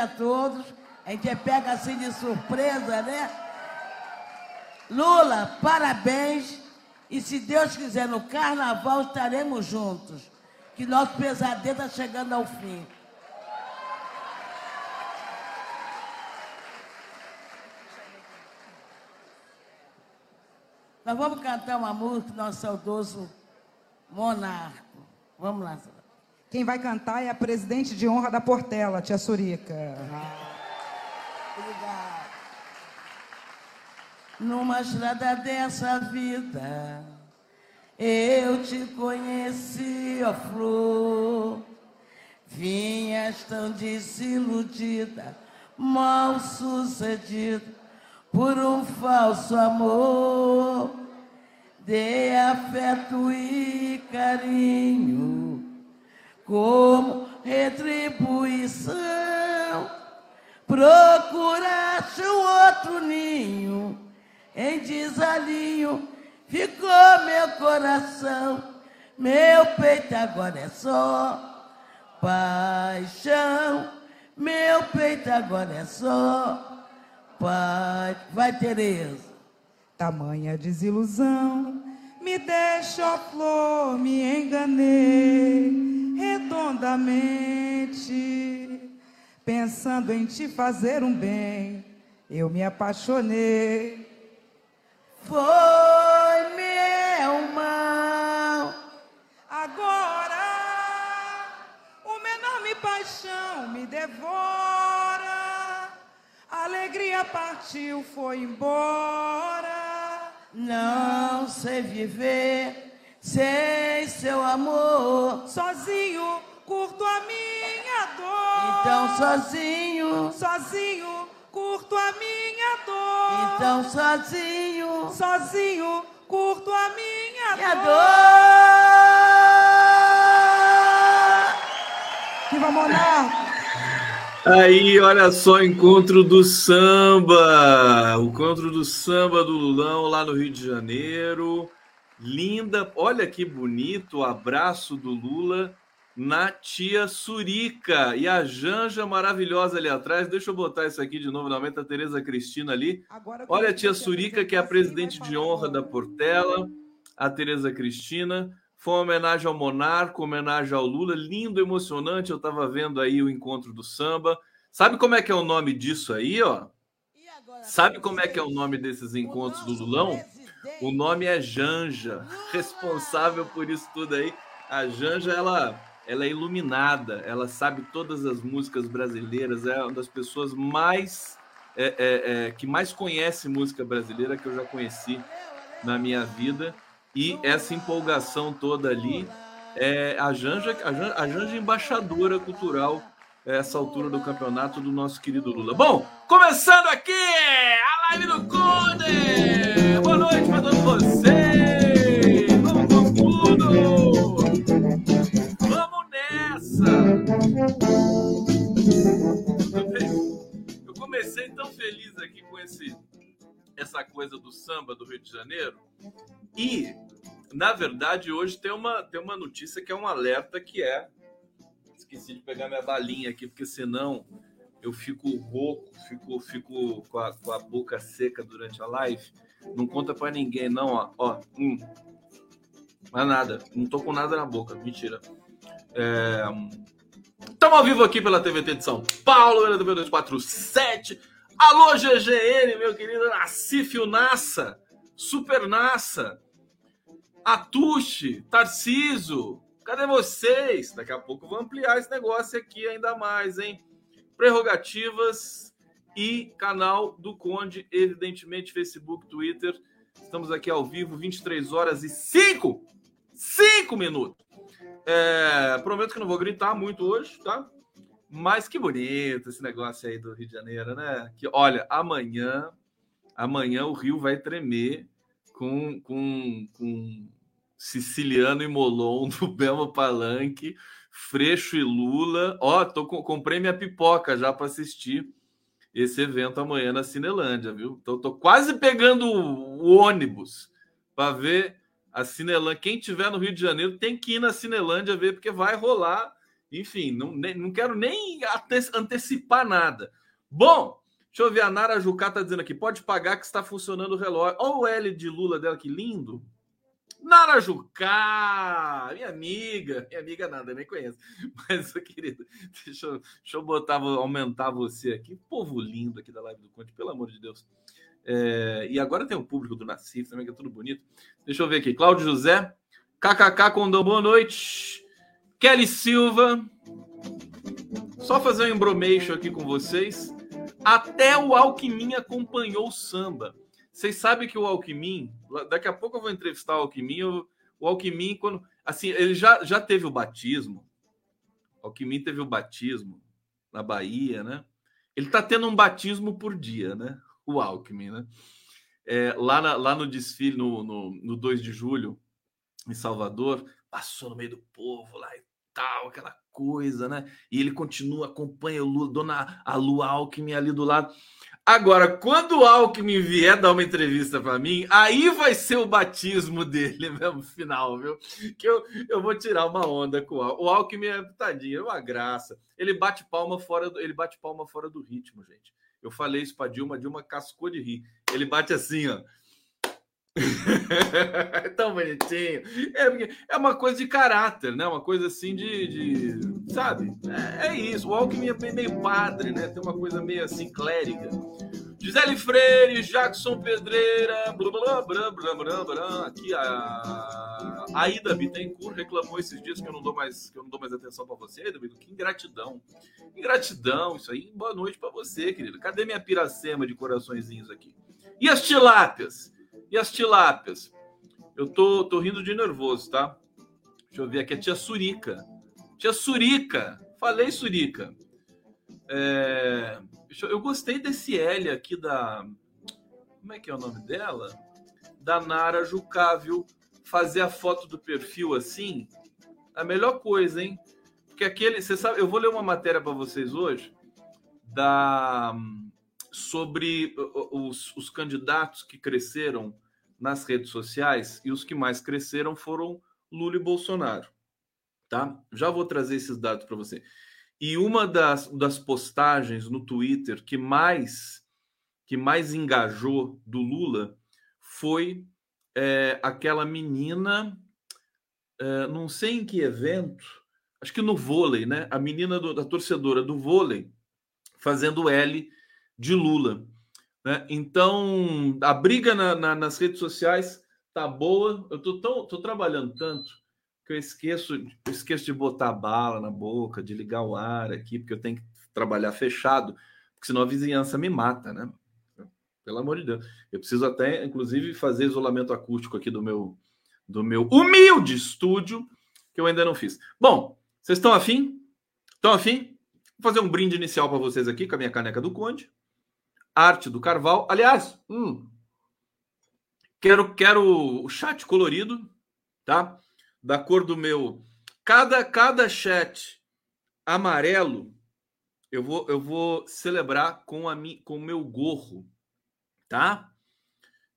A todos. A gente pega assim de surpresa, né? Lula, parabéns. E se Deus quiser, no carnaval estaremos juntos. Que nosso pesadelo está chegando ao fim. Nós vamos cantar uma música do nosso saudoso monarco. Vamos lá. Quem vai cantar é a presidente de honra da Portela, tia Surica. Obrigada. Numa estrada dessa vida, eu te conheci, ó flor. Vinhas tão desiludida, mal sucedida por um falso amor. Dei afeto e carinho como retribuição. Procuraste um outro ninho, em desalinho ficou meu coração. Meu peito agora é só paixão. Meu peito agora é só Pai, vai, Tereza. Tamanha desilusão, me deixou flor, me enganei redondamente, pensando em te fazer um bem, eu me apaixonei. Foi meu mal. Agora, uma enorme paixão me devora alegria partiu, foi embora. Não sei viver sem seu amor. Sozinho curto a minha dor. Então sozinho, sozinho curto a minha dor. Então sozinho, sozinho curto a minha, minha dor. dor. Viva Monarca! Aí, olha só, encontro do samba, o encontro do samba do Lulão lá no Rio de Janeiro. Linda, olha que bonito o abraço do Lula na tia Surica e a Janja maravilhosa ali atrás. Deixa eu botar isso aqui de novo, normalmente a Tereza Cristina ali. Olha a tia Surica, que é a presidente de honra da Portela, a Tereza Cristina. Foi uma homenagem ao Monarco, homenagem ao Lula, lindo, emocionante. Eu estava vendo aí o encontro do samba. Sabe como é que é o nome disso aí, ó? Sabe como é que é o nome desses encontros do Lulão? O nome é Janja, responsável por isso tudo aí. A Janja, ela, ela é iluminada, ela sabe todas as músicas brasileiras, é uma das pessoas mais é, é, é, que mais conhece música brasileira que eu já conheci na minha vida. E essa empolgação toda ali é a Janja, a Janja, a Janja embaixadora cultural essa altura do campeonato do nosso querido Lula. Bom, começando aqui a live do Conde! Boa noite para todos vocês! Vamos com tudo! Vamos nessa! Eu comecei tão feliz aqui com esse essa coisa do samba do Rio de Janeiro. E, na verdade, hoje tem uma, tem uma notícia que é um alerta que é. Esqueci de pegar minha balinha aqui, porque senão eu fico rouco, fico, fico com, a, com a boca seca durante a live. Não conta para ninguém, não, ó. ó hum. Mas nada, não tô com nada na boca, mentira. Estamos é... ao vivo aqui pela TVT de São Paulo, pela TV 247 Alô, GGN, meu querido Nacifio Nassa, Super Nassa, Atushi, Tarciso, cadê vocês? Daqui a pouco vou ampliar esse negócio aqui ainda mais, hein? Prerrogativas e canal do Conde, evidentemente, Facebook, Twitter. Estamos aqui ao vivo, 23 horas e 5, 5 minutos. É, prometo que não vou gritar muito hoje, tá? Mas que bonito esse negócio aí do Rio de Janeiro, né? Que olha, amanhã, amanhã o Rio vai tremer com, com, com Siciliano e Molon no Belo Palanque, Freixo e Lula. Ó, tô comprei minha pipoca já para assistir esse evento amanhã na Cinelândia, viu? Então tô quase pegando o ônibus para ver a Cinelândia. Quem tiver no Rio de Janeiro tem que ir na Cinelândia ver porque vai rolar enfim, não, não quero nem antecipar nada. Bom, deixa eu ver, a Nara Jucá tá dizendo aqui, pode pagar que está funcionando o relógio. Olha o L de Lula dela, que lindo. Nara Jucá, minha amiga, minha amiga nada, nem conheço. Mas, querida, deixa eu, deixa eu botar, aumentar você aqui. Povo lindo aqui da live do Conte, pelo amor de Deus. É, e agora tem o público do Nassif também, que é tudo bonito. Deixa eu ver aqui. Cláudio José, KKK Condão, boa noite. Kelly Silva. Só fazer um embromation aqui com vocês. Até o Alckmin acompanhou o samba. Vocês sabem que o Alckmin, daqui a pouco eu vou entrevistar o Alckmin. O Alckmin, quando. Assim, ele já, já teve o batismo. O Alckmin teve o batismo na Bahia, né? Ele tá tendo um batismo por dia, né? O Alckmin, né? É, lá, na, lá no desfile, no, no, no 2 de julho, em Salvador, passou no meio do povo lá e tal, aquela coisa, né? E ele continua, acompanha o Lula, dona a Lu Alckmin ali do lado. Agora, quando o Alckmin vier dar uma entrevista para mim, aí vai ser o batismo dele mesmo, final, viu? Que eu, eu vou tirar uma onda com o Alckmin. O Alckmin é tadinho, é uma graça. Ele bate palma fora do, ele bate palma fora do ritmo, gente. Eu falei isso para Dilma, Dilma cascou de rir. Ele bate assim, ó. Tão bonitinho. É, é uma coisa de caráter, né? Uma coisa assim de. de sabe? É, é, isso. O Alckmin é meio padre, né? Tem uma coisa meio assim clériga. Gisele Freire, Jackson Pedreira, blá, blá, blá, blá, blá, blá, aqui a Aida Bittencourt reclamou esses dias que eu não dou mais que eu não dou mais atenção para você, Aida Bittencourt. Que ingratidão. Ingratidão, isso aí. Boa noite para você, querido. Cadê minha piracema de coraçõezinhos aqui? E as tilápias? E as tilápias? Eu tô, tô rindo de nervoso, tá? Deixa eu ver aqui a tia Surica. Tia Surica. Falei, Surica. É... Eu gostei desse L aqui da. Como é que é o nome dela? Da Nara Jucável. Fazer a foto do perfil assim. A melhor coisa, hein? Porque aquele. Você sabe, eu vou ler uma matéria para vocês hoje da sobre os, os candidatos que cresceram nas redes sociais e os que mais cresceram foram Lula e Bolsonaro. Tá? Já vou trazer esses dados para você. E uma das, das postagens no Twitter que mais que mais engajou do Lula foi é, aquela menina, é, não sei em que evento, acho que no vôlei, né? A menina do, da torcedora do vôlei fazendo L de Lula. Né? Então, a briga na, na, nas redes sociais tá boa. Eu tô, tão, tô trabalhando tanto que eu esqueço, eu esqueço de botar bala na boca, de ligar o ar aqui, porque eu tenho que trabalhar fechado, porque senão a vizinhança me mata, né? Pelo amor de Deus. Eu preciso até, inclusive, fazer isolamento acústico aqui do meu, do meu humilde estúdio, que eu ainda não fiz. Bom, vocês estão afim? Estão afim? Vou fazer um brinde inicial para vocês aqui com a minha caneca do Conde. Arte do Carval. Aliás, hum, quero, quero o chat colorido, tá? Da cor do meu. Cada, cada chat amarelo eu vou, eu vou celebrar com a mi, com o meu gorro, tá?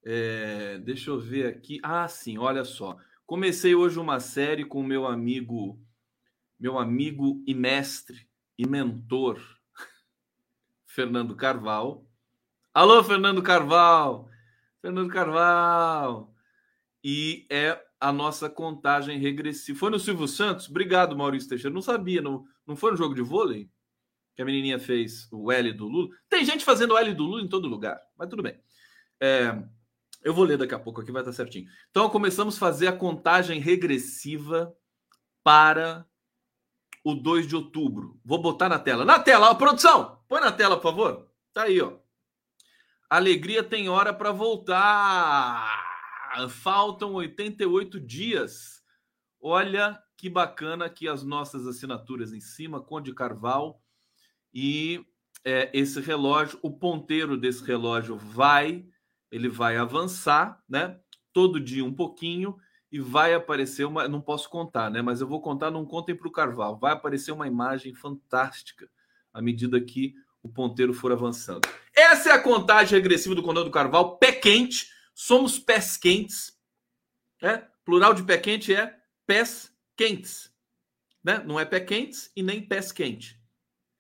É, deixa eu ver aqui. Ah, sim, olha só. Comecei hoje uma série com meu amigo, meu amigo e mestre e mentor, Fernando Carvalho. Alô, Fernando Carvalho! Fernando Carvalho! E é a nossa contagem regressiva. Foi no Silvio Santos? Obrigado, Maurício Teixeira. Não sabia, não, não foi no jogo de vôlei que a menininha fez o L do Lula? Tem gente fazendo o L do Lula em todo lugar, mas tudo bem. É, eu vou ler daqui a pouco aqui, vai estar certinho. Então, começamos a fazer a contagem regressiva para o 2 de outubro. Vou botar na tela. Na tela, ó, produção! Põe na tela, por favor. Tá aí, ó. Alegria tem hora para voltar. Faltam 88 dias. Olha que bacana aqui as nossas assinaturas em cima, Conde Carval. E é, esse relógio, o ponteiro desse relógio vai, ele vai avançar, né? Todo dia um pouquinho e vai aparecer uma. Não posso contar, né? Mas eu vou contar, não contem para o Carval. Vai aparecer uma imagem fantástica à medida que o ponteiro for avançando. Essa é a contagem regressiva do Condado do Carvalho, pé quente. Somos pés quentes. Né? Plural de pé quente é pés quentes. né? Não é pé quentes e nem pés quente.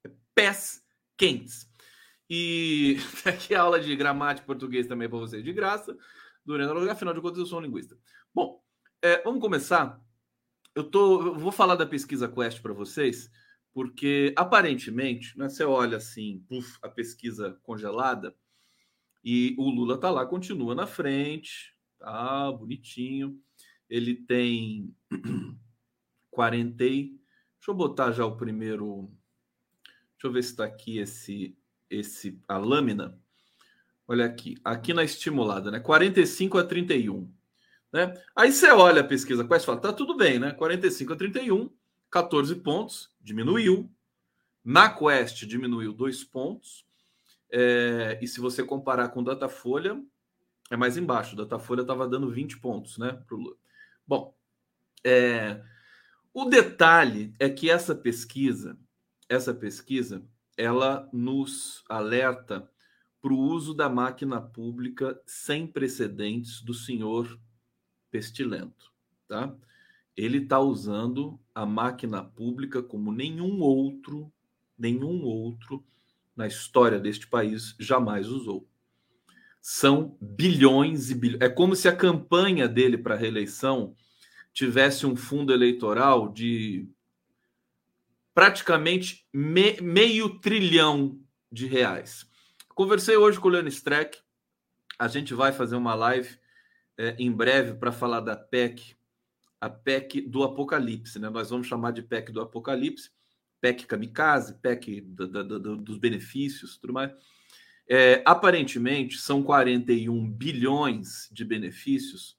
É pés quentes. E aqui a aula de gramática português também para vocês de graça, durante afinal de contas eu sou um linguista. Bom, é, vamos começar. Eu, tô, eu vou falar da pesquisa Quest para vocês, porque aparentemente, né, você olha assim, puff, a pesquisa congelada, e o Lula tá lá, continua na frente, tá bonitinho. Ele tem 40. Deixa eu botar já o primeiro. Deixa eu ver se está aqui esse, esse a lâmina. Olha aqui, aqui na estimulada, né? 45 a 31. Né? Aí você olha a pesquisa Quest e fala, tá tudo bem, né? 45 a 31, 14 pontos, diminuiu. Na Quest diminuiu dois pontos. É, e se você comparar com Datafolha, é mais embaixo. Datafolha estava dando 20 pontos, né? Pro Lula. Bom, é, o detalhe é que essa pesquisa, essa pesquisa, ela nos alerta para o uso da máquina pública sem precedentes do senhor pestilento, tá? Ele está usando a máquina pública como nenhum outro, nenhum outro na história deste país jamais usou. São bilhões e bilhões. É como se a campanha dele para a reeleição tivesse um fundo eleitoral de praticamente me, meio trilhão de reais. Conversei hoje com o Leon Streck. A gente vai fazer uma live é, em breve para falar da PEC, a PEC do Apocalipse. Né? Nós vamos chamar de PEC do Apocalipse PEC kamikaze, PEC do, do, do, dos benefícios, tudo mais. É, aparentemente são 41 bilhões de benefícios,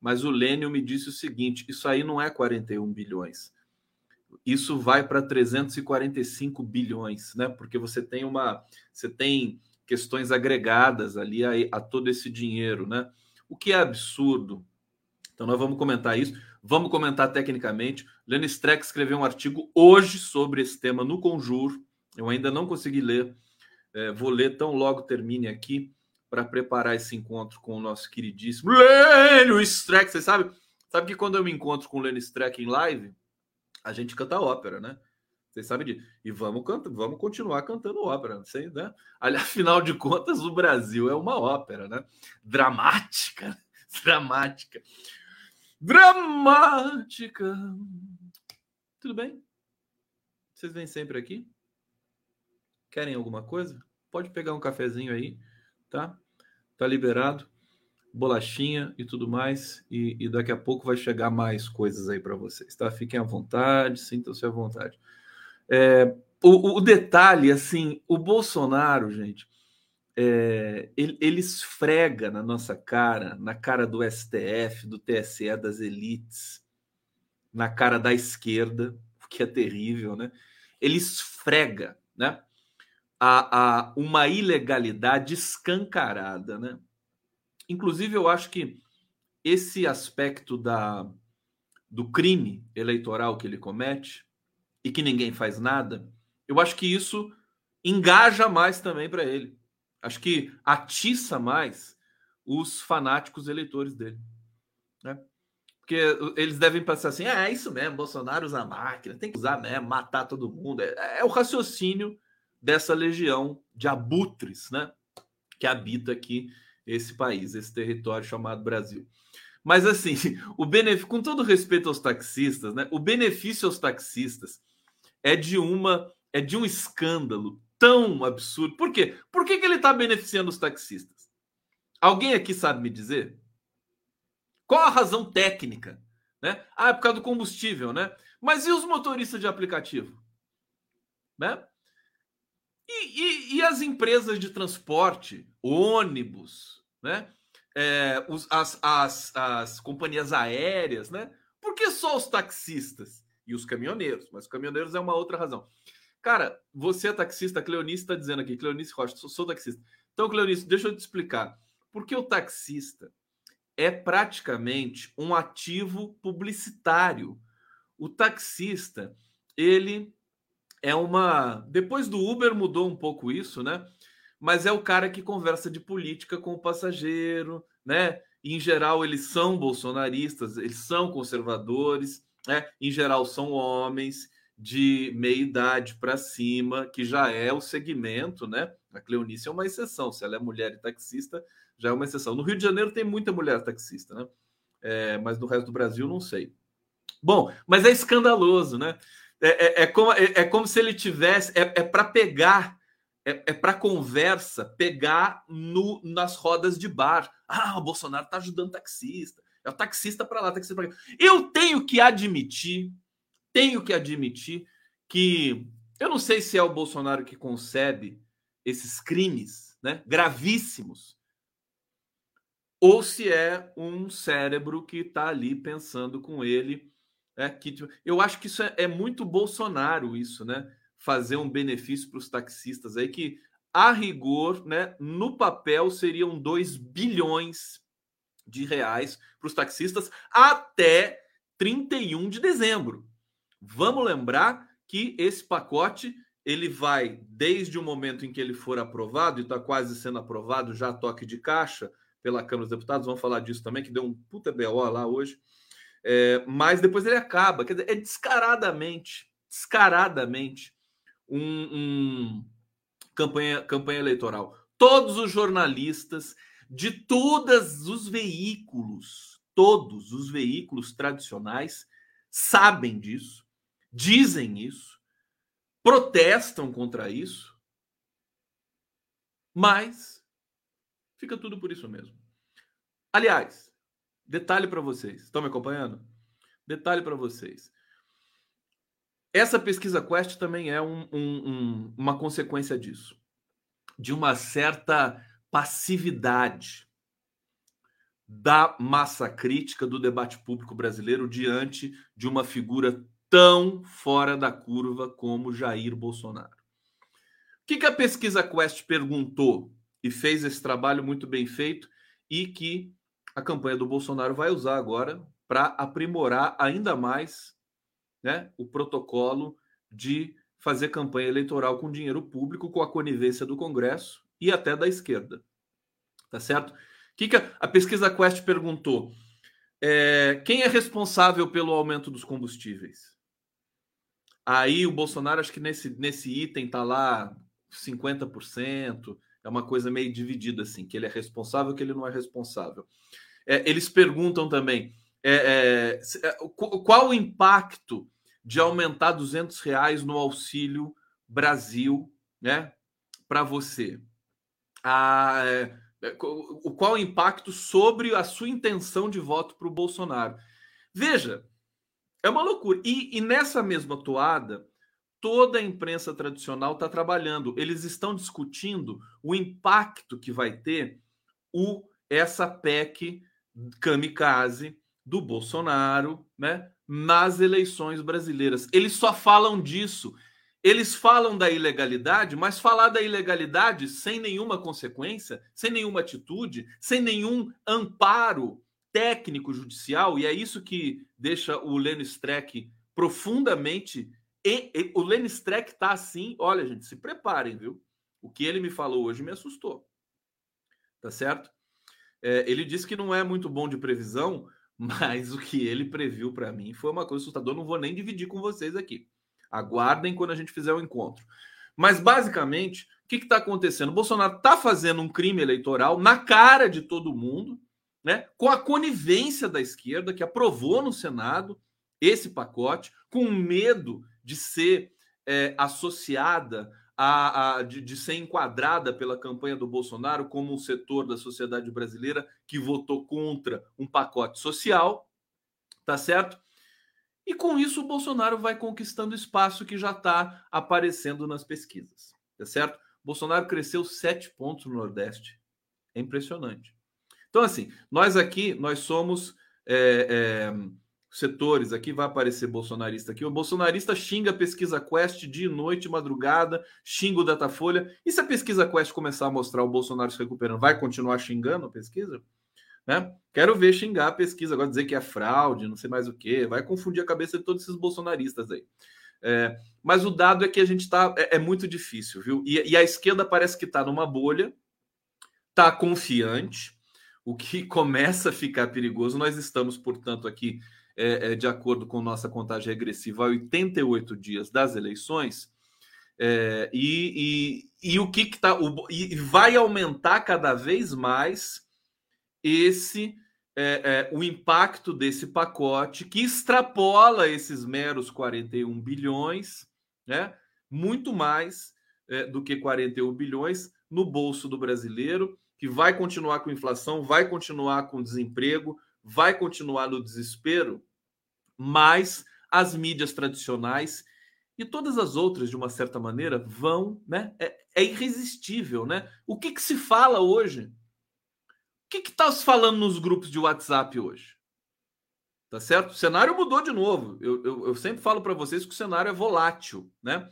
mas o Lênio me disse o seguinte: isso aí não é 41 bilhões. Isso vai para 345 bilhões, né? Porque você tem uma, você tem questões agregadas ali a, a todo esse dinheiro, né? O que é absurdo. Então nós vamos comentar isso. Vamos comentar tecnicamente. Lenny Streck escreveu um artigo hoje sobre esse tema no Conjuro. Eu ainda não consegui ler. É, vou ler tão logo termine aqui para preparar esse encontro com o nosso queridíssimo Lenny Streck. Você sabe? Sabe que quando eu me encontro com o Lenny Streck em live, a gente canta ópera, né? Vocês sabem disso. E vamos, canta, vamos continuar cantando ópera. Não sei, né? Afinal de contas, o Brasil é uma ópera, né? Dramática. Dramática dramática. Tudo bem? Vocês vêm sempre aqui? Querem alguma coisa? Pode pegar um cafezinho aí, tá? Tá liberado. Bolachinha e tudo mais. E, e daqui a pouco vai chegar mais coisas aí para vocês, tá? Fiquem à vontade, sintam-se à vontade. É, o, o detalhe, assim, o Bolsonaro, gente, é, ele, ele, esfrega na nossa cara, na cara do STF, do TSE, das elites, na cara da esquerda, o que é terrível, né? Ele esfrega, né? A, a uma ilegalidade escancarada, né? Inclusive, eu acho que esse aspecto da, do crime eleitoral que ele comete e que ninguém faz nada, eu acho que isso engaja mais também para ele Acho que atiça mais os fanáticos eleitores dele. Né? Porque eles devem pensar assim: ah, é isso mesmo, Bolsonaro usa máquina, tem que usar mesmo, matar todo mundo. É, é o raciocínio dessa legião de abutres né? que habita aqui esse país, esse território chamado Brasil. Mas assim, o benefício, com todo respeito aos taxistas, né? O benefício aos taxistas é de uma é de um escândalo tão absurdo. Por quê? Por que, que ele está beneficiando os taxistas? Alguém aqui sabe me dizer? Qual a razão técnica? Né? Ah, é por causa do combustível, né? Mas e os motoristas de aplicativo? Né? E, e, e as empresas de transporte, ônibus, né? É, os, as, as, as companhias aéreas, né? Por que só os taxistas e os caminhoneiros? Mas os caminhoneiros é uma outra razão. Cara, você é taxista, Cleonice está dizendo aqui, Cleonice Rocha, sou, sou taxista. Então, Cleonice, deixa eu te explicar. Porque o taxista é praticamente um ativo publicitário. O taxista, ele é uma. Depois do Uber mudou um pouco isso, né? Mas é o cara que conversa de política com o passageiro, né? E, em geral, eles são bolsonaristas, eles são conservadores, né? Em geral, são homens de meia idade para cima, que já é o segmento, né? A Cleonice é uma exceção. Se ela é mulher e taxista, já é uma exceção. No Rio de Janeiro tem muita mulher taxista, né? É, mas no resto do Brasil não sei. Bom, mas é escandaloso, né? É, é, é como, é, é, como se ele tivesse. É, é para pegar, é, é para conversa, pegar no, nas rodas de bar. Ah, o Bolsonaro está ajudando taxista. É o taxista para lá, taxista para cá. Eu tenho que admitir, tenho que admitir que eu não sei se é o Bolsonaro que concebe esses crimes, né, gravíssimos, ou se é um cérebro que está ali pensando com ele. É, que, eu acho que isso é, é muito Bolsonaro, isso, né? Fazer um benefício para os taxistas aí, que a rigor, né, no papel seriam 2 bilhões de reais para os taxistas até 31 de dezembro. Vamos lembrar que esse pacote ele vai desde o momento em que ele for aprovado e está quase sendo aprovado já toque de caixa pela Câmara dos Deputados. Vamos falar disso também que deu um puta BO lá hoje. É, mas depois ele acaba. Quer dizer, é descaradamente, descaradamente um, um campanha, campanha eleitoral. Todos os jornalistas de todos os veículos, todos os veículos tradicionais sabem disso, dizem isso, protestam contra isso, mas fica tudo por isso mesmo. Aliás, detalhe para vocês, estão me acompanhando? Detalhe para vocês. Essa pesquisa Quest também é um, um, um, uma consequência disso, de uma certa passividade da massa crítica do debate público brasileiro diante de uma figura tão fora da curva como Jair Bolsonaro. O que, que a pesquisa Quest perguntou e fez esse trabalho muito bem feito e que a campanha do Bolsonaro vai usar agora para aprimorar ainda mais né, o protocolo de fazer campanha eleitoral com dinheiro público, com a conivência do Congresso e até da esquerda. Tá certo? Que, que a, a pesquisa Quest perguntou? É, quem é responsável pelo aumento dos combustíveis? Aí o Bolsonaro, acho que nesse, nesse item tá lá 50%, é uma coisa meio dividida assim, que ele é responsável, que ele não é responsável. É, eles perguntam também é, é, é qual o impacto de aumentar 200 reais no auxílio Brasil, né, para você? a, é, qual o impacto sobre a sua intenção de voto para o Bolsonaro. Veja, é uma loucura. E, e nessa mesma toada, toda a imprensa tradicional está trabalhando. Eles estão discutindo o impacto que vai ter o essa PEC kamikaze do Bolsonaro, né, nas eleições brasileiras. Eles só falam disso eles falam da ilegalidade, mas falar da ilegalidade sem nenhuma consequência, sem nenhuma atitude, sem nenhum amparo técnico judicial, e é isso que deixa o Lenny Streck profundamente. E, e, o Lenny Streck tá assim, olha, gente, se preparem, viu? O que ele me falou hoje me assustou. Tá certo? É, ele disse que não é muito bom de previsão, mas o que ele previu para mim foi uma coisa assustadora. Não vou nem dividir com vocês aqui. Aguardem quando a gente fizer o encontro. Mas, basicamente, o que está acontecendo? O Bolsonaro está fazendo um crime eleitoral na cara de todo mundo, né? com a conivência da esquerda, que aprovou no Senado esse pacote, com medo de ser é, associada a, a de, de, ser enquadrada pela campanha do Bolsonaro como um setor da sociedade brasileira que votou contra um pacote social, tá certo? E com isso o Bolsonaro vai conquistando espaço que já está aparecendo nas pesquisas, tá certo? Bolsonaro cresceu sete pontos no Nordeste. É impressionante. Então, assim, nós aqui, nós somos é, é, setores, aqui vai aparecer bolsonarista aqui. O bolsonarista xinga a pesquisa Quest dia e noite, madrugada, xinga o Datafolha. E se a pesquisa Quest começar a mostrar o Bolsonaro se recuperando, vai continuar xingando a pesquisa? Né? Quero ver xingar a pesquisa, agora dizer que é fraude, não sei mais o que, vai confundir a cabeça de todos esses bolsonaristas aí. É, mas o dado é que a gente está. É, é, muito difícil, viu? E, e a esquerda parece que está numa bolha, está confiante, o que começa a ficar perigoso. Nós estamos, portanto, aqui é, é, de acordo com nossa contagem regressiva, a 88 dias das eleições. É, e, e, e, o que, que tá. E vai aumentar cada vez mais esse é, é, o impacto desse pacote que extrapola esses meros 41 bilhões, né? muito mais é, do que 41 bilhões no bolso do brasileiro, que vai continuar com inflação, vai continuar com desemprego, vai continuar no desespero, mas as mídias tradicionais e todas as outras, de uma certa maneira, vão, né? É, é irresistível, né? O que, que se fala hoje? O que está se falando nos grupos de WhatsApp hoje? Tá certo? O cenário mudou de novo. Eu, eu, eu sempre falo para vocês que o cenário é volátil, né?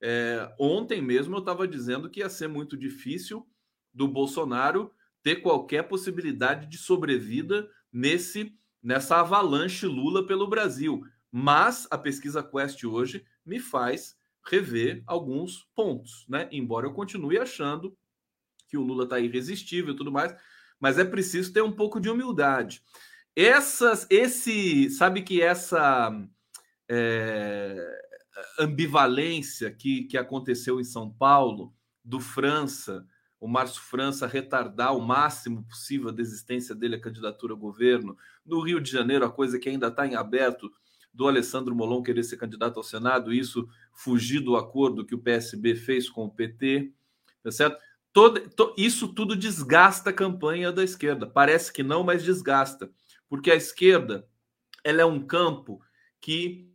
É, ontem mesmo eu estava dizendo que ia ser muito difícil do Bolsonaro ter qualquer possibilidade de sobrevida nesse nessa avalanche Lula pelo Brasil. Mas a pesquisa Quest hoje me faz rever alguns pontos, né? Embora eu continue achando que o Lula está irresistível e tudo mais, mas é preciso ter um pouco de humildade. Essas, esse, sabe que essa é, ambivalência que, que aconteceu em São Paulo, do França, o Márcio França retardar o máximo possível a desistência dele à candidatura ao governo. No Rio de Janeiro, a coisa que ainda está em aberto do Alessandro Molon querer ser candidato ao Senado, isso fugir do acordo que o PSB fez com o PT, tá certo? Todo, to, isso tudo desgasta a campanha da esquerda. Parece que não, mas desgasta. Porque a esquerda ela é um campo que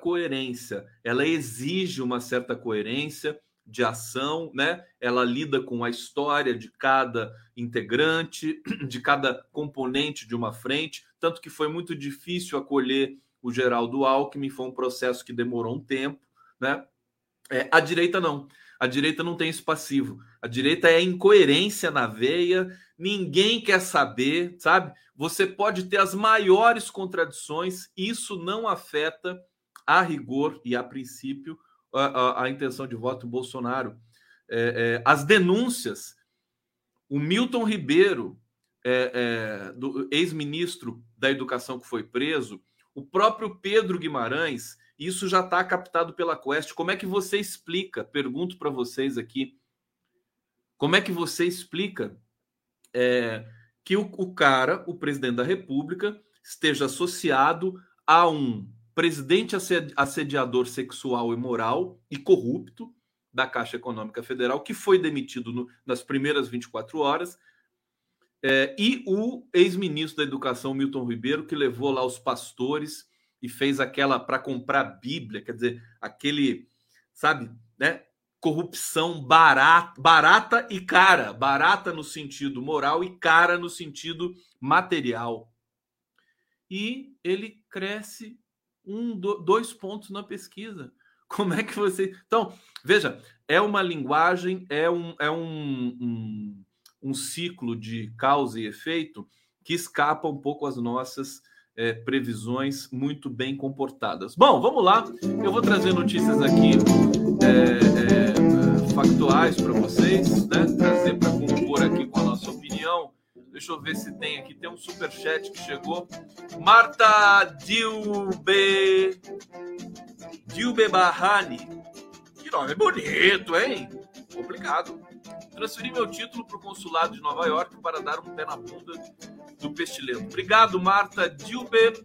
coerência, ela exige uma certa coerência de ação, né? Ela lida com a história de cada integrante, de cada componente de uma frente, tanto que foi muito difícil acolher o Geraldo Alckmin, foi um processo que demorou um tempo, né? É, a direita não. A direita não tem isso passivo. A direita é incoerência na veia, ninguém quer saber, sabe? Você pode ter as maiores contradições, isso não afeta a rigor e a princípio a, a, intenção de voto do Bolsonaro. É, é, as denúncias, o Milton Ribeiro, é, é do ex-ministro da Educação que foi preso, o próprio Pedro Guimarães, isso já está captado pela Quest. Como é que você explica? Pergunto para vocês aqui. Como é que você explica é, que o, o cara, o presidente da República, esteja associado a um presidente assediador sexual e moral e corrupto da Caixa Econômica Federal, que foi demitido no, nas primeiras 24 horas, é, e o ex-ministro da Educação, Milton Ribeiro, que levou lá os pastores e fez aquela para comprar Bíblia, quer dizer, aquele, sabe, né? Corrupção barata, barata e cara, barata no sentido moral e cara no sentido material. E ele cresce um, dois pontos na pesquisa. Como é que você. Então, veja, é uma linguagem, é um, é um, um, um ciclo de causa e efeito que escapa um pouco às nossas é, previsões muito bem comportadas. Bom, vamos lá. Eu vou trazer notícias aqui é, é, factuais para vocês, né? Trazer para compor aqui com a nossa opinião Deixa eu ver se tem aqui. Tem um super chat que chegou. Marta Dilbe. Dilbe Barrani. Que nome bonito, hein? Obrigado. Transferi meu título para o consulado de Nova York para dar um pé na bunda do pestilento. Obrigado, Marta Dilbe.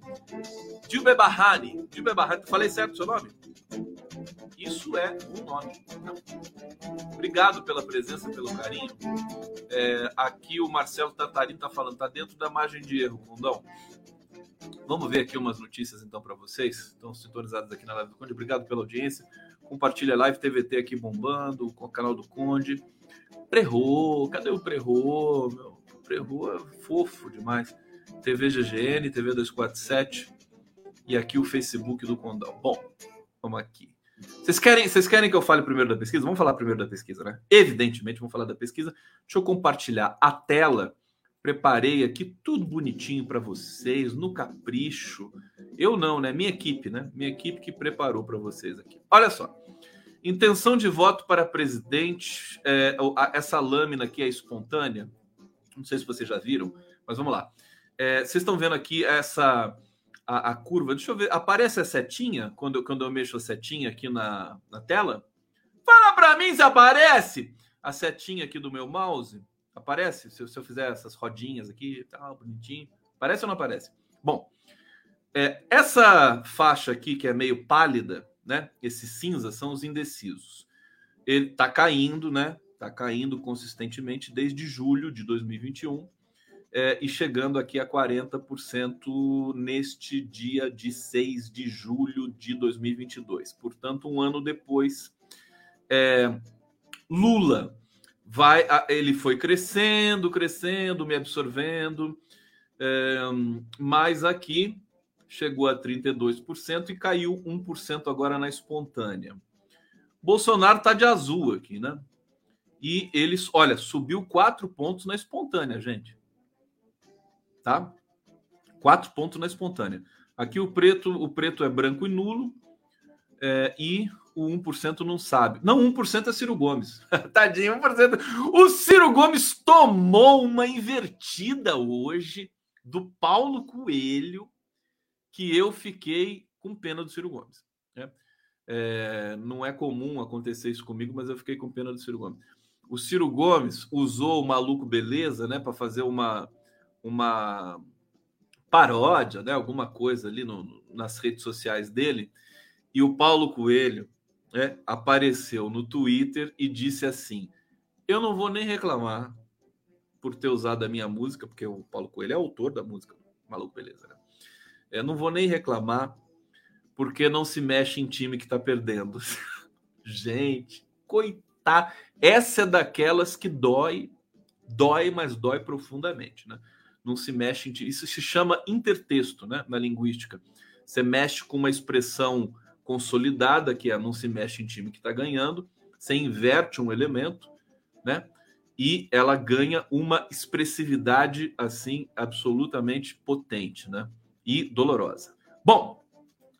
Dilbe Barrani. Dilbe Barrani. Falei certo o seu nome? Isso é um nome. Obrigado pela presença, pelo carinho. É, aqui o Marcelo Tatari está falando, está dentro da margem de erro, Mundão. Vamos ver aqui umas notícias então para vocês. Estão sintonizados aqui na live do Conde. Obrigado pela audiência. Compartilha a live TVT aqui bombando com o canal do Conde. Prerro, cadê o Prerro? Meu, Prerro é fofo demais. TV GGN, TV 247 e aqui o Facebook do Condão. Bom, vamos aqui. Vocês querem, vocês querem que eu fale primeiro da pesquisa? Vamos falar primeiro da pesquisa, né? Evidentemente, vamos falar da pesquisa. Deixa eu compartilhar a tela. Preparei aqui tudo bonitinho para vocês, no capricho. Eu não, né? Minha equipe, né? Minha equipe que preparou para vocês aqui. Olha só. Intenção de voto para presidente. É, essa lâmina aqui é espontânea. Não sei se vocês já viram, mas vamos lá. É, vocês estão vendo aqui essa a, a, curva? Deixa eu ver. Aparece a setinha quando quando eu mexo a setinha aqui na, na tela? Fala para mim se aparece a setinha aqui do meu mouse. Aparece? Se, se eu fizer essas rodinhas aqui, tá bonitinho. Aparece ou não aparece? Bom, é, essa faixa aqui que é meio pálida, né? Esse cinza são os indecisos. Ele está caindo, né? Está caindo consistentemente desde julho de 2021 é, e chegando aqui a 40% neste dia de 6 de julho de 2022. Portanto, um ano depois, é, Lula vai, ele foi crescendo, crescendo, me absorvendo, é, mas aqui chegou a 32% e caiu 1% agora na espontânea. Bolsonaro está de azul aqui, né? E eles, olha, subiu quatro pontos na espontânea, gente. Tá? Quatro pontos na espontânea. Aqui o preto, o preto é branco e nulo. É, e o 1% não sabe. Não, 1% é Ciro Gomes. Tadinho, 1%. O Ciro Gomes tomou uma invertida hoje do Paulo Coelho que eu fiquei com pena do Ciro Gomes. Né? É, não é comum acontecer isso comigo, mas eu fiquei com pena do Ciro Gomes. O Ciro Gomes usou o maluco beleza, né, para fazer uma uma paródia, né, alguma coisa ali no, nas redes sociais dele. E o Paulo Coelho né, apareceu no Twitter e disse assim: Eu não vou nem reclamar por ter usado a minha música, porque o Paulo Coelho é autor da música, maluco beleza. Né? Eu não vou nem reclamar porque não se mexe em time que está perdendo. Gente, coitado. Essa é daquelas que dói, dói, mas dói profundamente, né? Não se mexe. Isso se chama intertexto, né? Na linguística. Você mexe com uma expressão consolidada, que é não se mexe em time que está ganhando, você inverte um elemento, né? E ela ganha uma expressividade assim absolutamente potente, né? E dolorosa. Bom,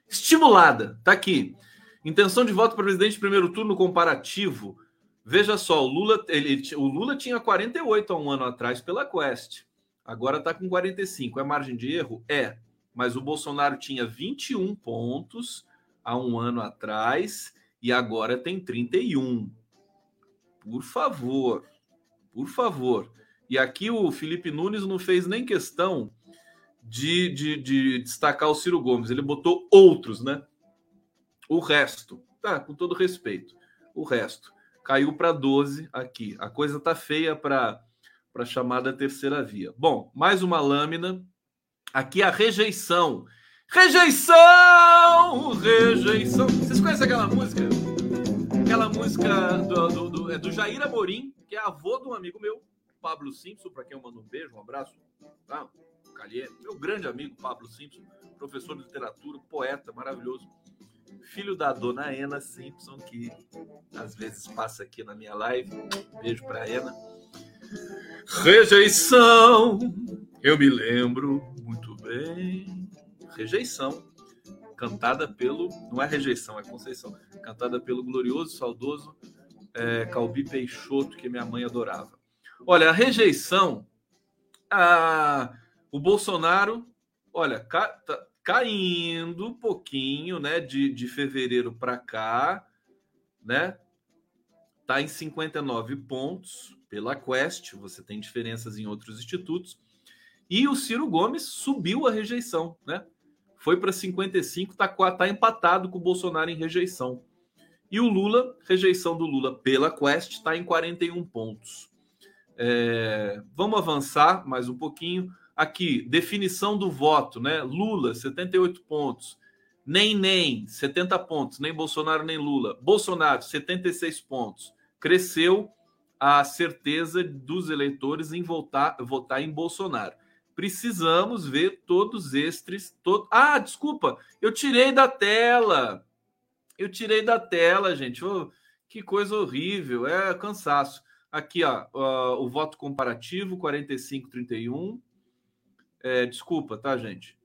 estimulada, tá aqui. Intenção de voto para presidente primeiro turno comparativo. Veja só, o Lula, ele, o Lula tinha 48 há um ano atrás pela Quest. Agora está com 45. É margem de erro? É. Mas o Bolsonaro tinha 21 pontos há um ano atrás e agora tem 31. Por favor, por favor. E aqui o Felipe Nunes não fez nem questão de, de, de destacar o Ciro Gomes, ele botou outros, né? O resto, tá, com todo respeito, o resto caiu para 12 aqui. A coisa tá feia para para chamada terceira via. Bom, mais uma lâmina. Aqui a rejeição Rejeição! Rejeição! Vocês conhecem aquela música? Aquela música do, do, do, é do Jair Amorim, que é avô de um amigo meu, Pablo Simpson, para quem eu mando um beijo, um abraço. Tá? Calhê, meu grande amigo Pablo Simpson, professor de literatura, poeta maravilhoso. Filho da dona Ena Simpson, que às vezes passa aqui na minha live. Beijo para Ena. Rejeição, eu me lembro muito bem Rejeição, cantada pelo. Não é rejeição, é Conceição. Cantada pelo glorioso, saudoso é, Calbi Peixoto, que minha mãe adorava. Olha, a rejeição. A, o Bolsonaro, olha, ca, tá caindo um pouquinho, né, de, de fevereiro para cá, né? Tá em 59 pontos pela Quest, você tem diferenças em outros institutos. E o Ciro Gomes subiu a rejeição, né? foi para 55, está tá empatado com o Bolsonaro em rejeição. E o Lula, rejeição do Lula pela Quest, está em 41 pontos. É, vamos avançar mais um pouquinho. Aqui, definição do voto, né? Lula, 78 pontos. Nem, nem, 70 pontos. Nem Bolsonaro, nem Lula. Bolsonaro, 76 pontos. Cresceu a certeza dos eleitores em votar, votar em Bolsonaro precisamos ver todos estes. Ah, desculpa, eu tirei da tela. Eu tirei da tela, gente. Oh, que coisa horrível, é cansaço. Aqui, ó, uh, o voto comparativo 45-31. É, desculpa, tá, gente?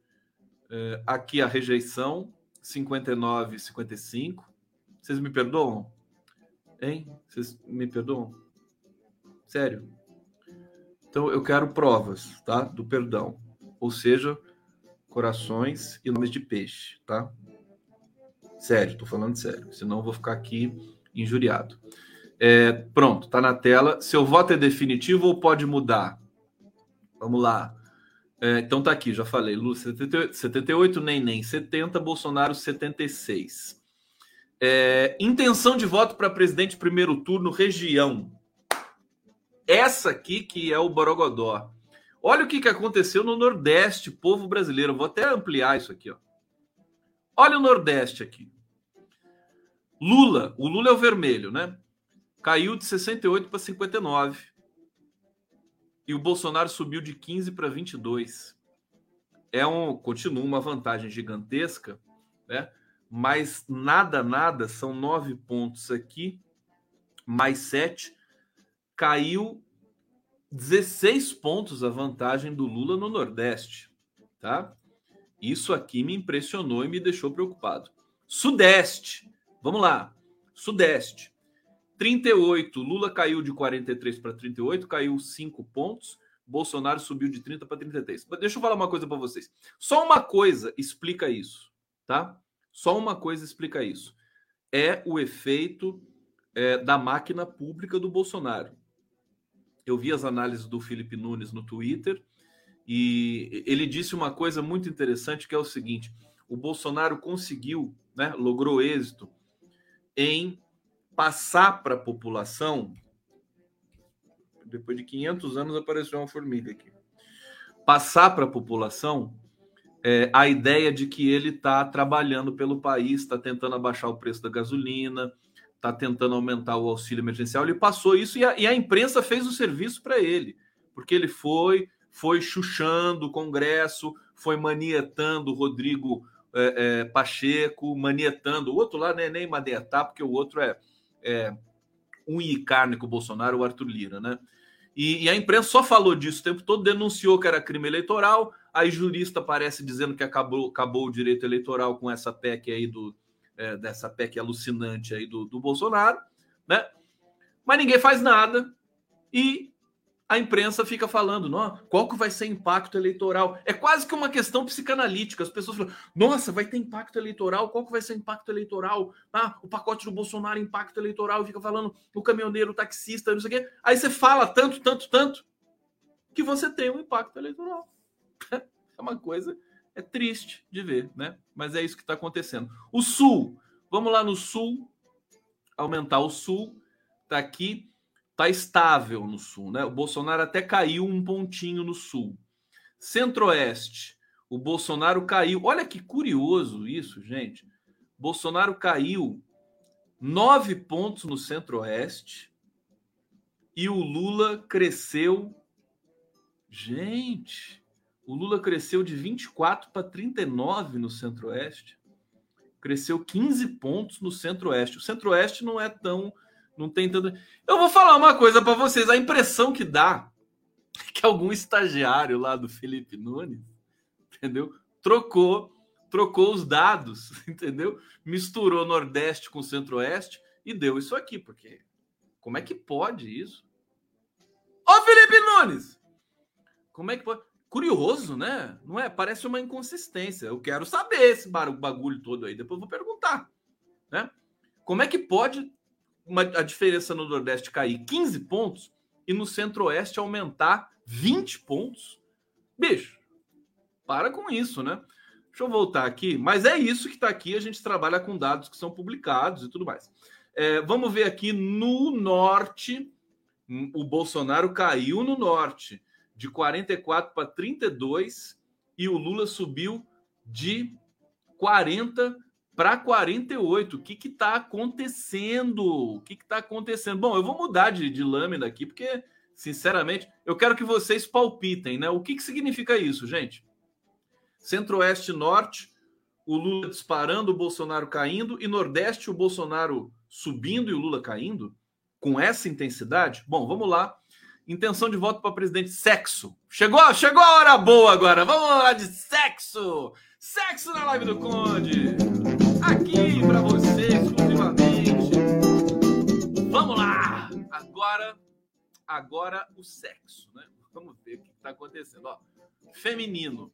É, aqui a rejeição 59-55. Vocês me perdoam? Hein? Vocês me perdoam? Sério? Então eu quero provas, tá? Do perdão. ou seja, corações e nomes de peixe, tá? Sério, tô falando sério, senão eu vou ficar aqui injuriado. É, pronto, tá na tela. Seu voto é definitivo ou pode mudar? Vamos lá. É, então tá aqui, já falei. Lula 78, 78 nem nem 70, Bolsonaro 76. É, intenção de voto para presidente primeiro turno, região. Essa aqui que é o Borogodó. Olha o que, que aconteceu no Nordeste, povo brasileiro. Vou até ampliar isso aqui. Ó. Olha o Nordeste aqui. Lula, o Lula é o vermelho, né? Caiu de 68 para 59. E o Bolsonaro subiu de 15 para 22. É um, continua uma vantagem gigantesca, né? Mas nada, nada, são nove pontos aqui, mais sete. Caiu 16 pontos a vantagem do Lula no Nordeste, tá? Isso aqui me impressionou e me deixou preocupado. Sudeste, vamos lá. Sudeste, 38. Lula caiu de 43 para 38, caiu 5 pontos. Bolsonaro subiu de 30 para 33. Mas deixa eu falar uma coisa para vocês. Só uma coisa explica isso, tá? Só uma coisa explica isso. É o efeito é, da máquina pública do Bolsonaro eu vi as análises do Felipe Nunes no Twitter e ele disse uma coisa muito interessante que é o seguinte: o Bolsonaro conseguiu, né, logrou êxito em passar para a população. Depois de 500 anos apareceu uma formiga aqui. Passar para a população é, a ideia de que ele está trabalhando pelo país, está tentando abaixar o preço da gasolina, está tentando aumentar o auxílio emergencial. Ele passou isso e a, e a imprensa fez o serviço para ele, porque ele foi, foi chuchando o Congresso, foi manietando o Rodrigo é, é, Pacheco, manietando o outro lá, né, nem manietar, porque o outro é, é um e carne com o Bolsonaro, o Arthur Lira, né? E, e, a imprensa só falou disso o tempo todo, denunciou que era crime eleitoral. Aí jurista aparece dizendo que acabou, acabou o direito eleitoral com essa PEC aí do, é, dessa PEC alucinante aí do, do Bolsonaro, né? Mas ninguém faz nada e a imprensa fica falando, não, qual que vai ser impacto eleitoral? É quase que uma questão psicanalítica. As pessoas falam, nossa, vai ter impacto eleitoral? Qual que vai ser impacto eleitoral? Ah, o pacote do Bolsonaro, impacto eleitoral, fica falando o caminhoneiro, o taxista, não sei o quê. Aí você fala tanto, tanto, tanto, que você tem um impacto eleitoral. É uma coisa é triste de ver, né? Mas é isso que está acontecendo. O Sul, vamos lá no Sul, aumentar o Sul, tá aqui, tá estável no Sul, né? O Bolsonaro até caiu um pontinho no Sul. Centro-Oeste, o Bolsonaro caiu. Olha que curioso isso, gente. Bolsonaro caiu nove pontos no Centro-Oeste e o Lula cresceu. Gente, o Lula cresceu de 24 para 39 no Centro-Oeste. Cresceu 15 pontos no Centro-Oeste. O Centro-Oeste não é tão. Não tem tanto. Eu vou falar uma coisa para vocês. A impressão que dá é que algum estagiário lá do Felipe Nunes, entendeu? Trocou, trocou os dados, entendeu? Misturou Nordeste com Centro-Oeste e deu isso aqui, porque como é que pode isso? Ô Felipe Nunes! Como é que pode? curioso, né? Não é? Parece uma inconsistência. Eu quero saber esse bagulho todo aí. Depois eu vou perguntar, né? Como é que pode uma, a diferença no Nordeste cair 15 pontos e no Centro-Oeste aumentar 20 pontos? Bicho, para com isso, né? Deixa eu voltar aqui. Mas é isso que está aqui. A gente trabalha com dados que são publicados e tudo mais. É, vamos ver aqui no Norte. O Bolsonaro caiu no Norte de 44 para 32 e o Lula subiu de 40 para 48. O que está acontecendo? O que está acontecendo? Bom, eu vou mudar de, de, lâmina aqui, porque, sinceramente, eu quero que vocês palpitem, né? O que, que significa isso, gente? Centro-Oeste Norte, o Lula disparando, o Bolsonaro caindo, e Nordeste, o Bolsonaro subindo e o Lula caindo? Com essa intensidade? Bom, vamos lá Intenção de voto para presidente, sexo. Chegou, chegou a hora boa agora. Vamos lá de sexo. Sexo na live do Conde. Aqui para você exclusivamente. Vamos lá. Agora, agora o sexo, né? Vamos ver o que está acontecendo. Ó, feminino.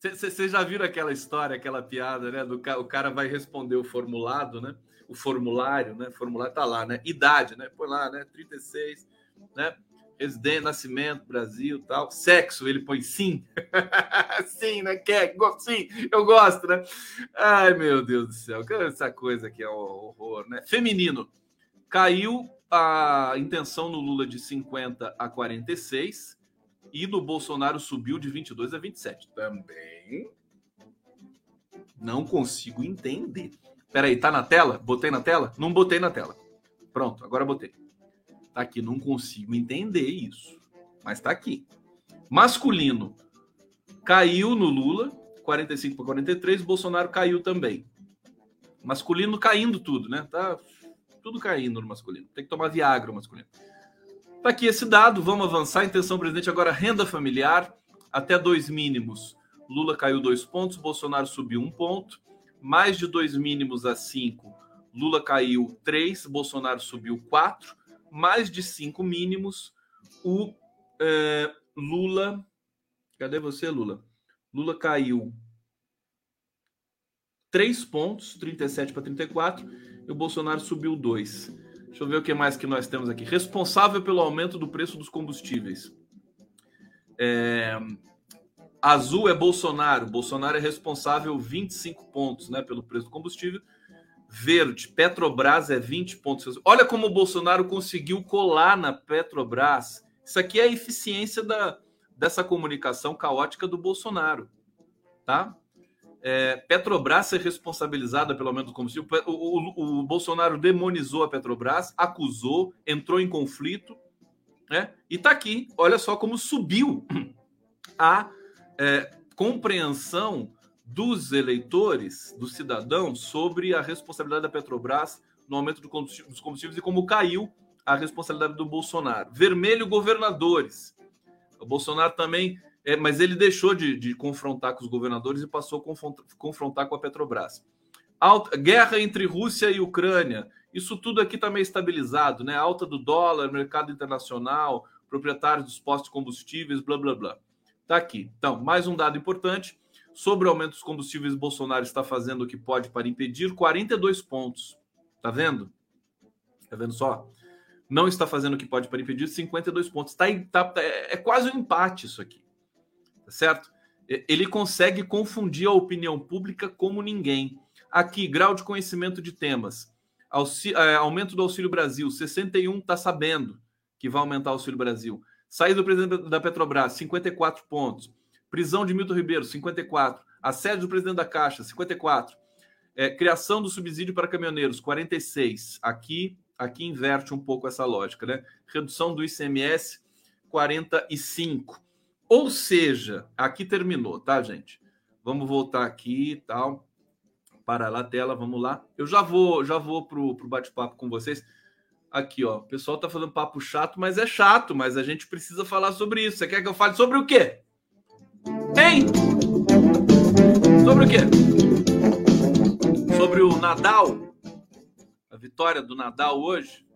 Vocês já viram aquela história, aquela piada, né? Do o cara vai responder o formulado, né? O formulário, né? O formulário tá lá, né? Idade, né? Põe lá, né? 36, né? Residente, nascimento, Brasil, tal. Sexo, ele põe sim. sim, né? Quer? Sim, eu gosto, né? Ai, meu Deus do céu. Essa coisa aqui é um horror, né? Feminino. Caiu a intenção no Lula de 50 a 46 e no Bolsonaro subiu de 22 a 27. Também não consigo entender. Peraí, tá na tela? Botei na tela? Não botei na tela. Pronto, agora botei. Tá aqui, não consigo entender isso. Mas tá aqui. Masculino caiu no Lula, 45 para 43, Bolsonaro caiu também. Masculino caindo tudo, né? Tá tudo caindo no masculino. Tem que tomar Viagra masculino. Está aqui esse dado, vamos avançar. Intenção, presidente, agora renda familiar, até dois mínimos. Lula caiu dois pontos, Bolsonaro subiu um ponto. Mais de dois mínimos a cinco, Lula caiu três, Bolsonaro subiu quatro. Mais de cinco mínimos, o é, Lula. Cadê você, Lula? Lula caiu três pontos, 37 para 34, e o Bolsonaro subiu dois. Deixa eu ver o que mais que nós temos aqui. Responsável pelo aumento do preço dos combustíveis. É... Azul é Bolsonaro. Bolsonaro é responsável 25 pontos né, pelo preço do combustível. Verde, Petrobras é 20 pontos. Olha como o Bolsonaro conseguiu colar na Petrobras. Isso aqui é a eficiência da, dessa comunicação caótica do Bolsonaro. Tá? é, Petrobras ser responsabilizada pelo aumento do combustível. O, o, o, Bolsonaro demonizou a Petrobras, acusou, entrou em conflito, né? E está aqui. Olha só como subiu a é, compreensão dos eleitores, dos cidadãos, sobre a responsabilidade da Petrobras no aumento do dos combustíveis e como caiu a responsabilidade do Bolsonaro. Vermelho, governadores. O Bolsonaro também é, mas ele deixou de, de, confrontar com os governadores e passou a confrontar, confrontar com a Petrobras. Alta, guerra entre Rússia e Ucrânia. Isso tudo aqui está meio estabilizado, né? Alta do dólar, mercado internacional, proprietários dos postos de combustíveis, blá blá blá. Tá aqui. Então, mais um dado importante. Sobre o aumento dos combustíveis, Bolsonaro está fazendo o que pode para impedir 42 pontos. Tá vendo? Tá vendo só? Não está fazendo o que pode para impedir 52 pontos. Tá, tá, é, é quase um empate isso aqui tá certo? Ele consegue confundir a opinião pública como ninguém. Aqui, grau de conhecimento de temas. é, aumento do Auxílio Brasil, 61 está sabendo que vai aumentar o Auxílio Brasil. Saída do presidente da Petrobras, 54 pontos. Prisão de Milton Ribeiro, 54. Assédio do presidente da Caixa, 54. É, criação do subsídio para caminhoneiros, 46. Aqui, aqui inverte um pouco essa lógica, né? Redução do ICMS, 45. Ou seja, aqui terminou, tá, gente? Vamos voltar aqui e tal. Para lá, tela, vamos lá. Eu já vou, já vou pro, pro bate-papo com vocês. Aqui, ó. O pessoal tá falando papo chato, mas é chato, mas a gente precisa falar sobre isso. Você quer que eu fale sobre o quê? Hein? Sobre o quê? Sobre o Nadal? A vitória do Nadal hoje?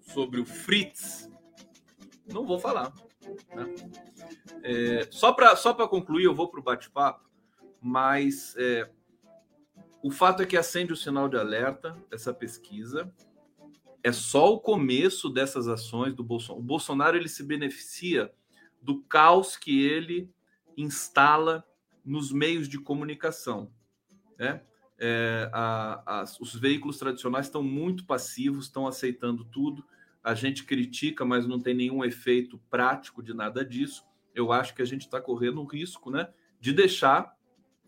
Sobre o Fritz? Não vou falar. Né? É, só para só concluir, eu vou para o bate-papo, mas é, o fato é que acende o sinal de alerta essa pesquisa. É só o começo dessas ações do Bolsonaro. O Bolsonaro ele se beneficia do caos que ele instala nos meios de comunicação. Né? É, a, a, os veículos tradicionais estão muito passivos, estão aceitando tudo a gente critica, mas não tem nenhum efeito prático de nada disso. Eu acho que a gente está correndo um risco né, de deixar.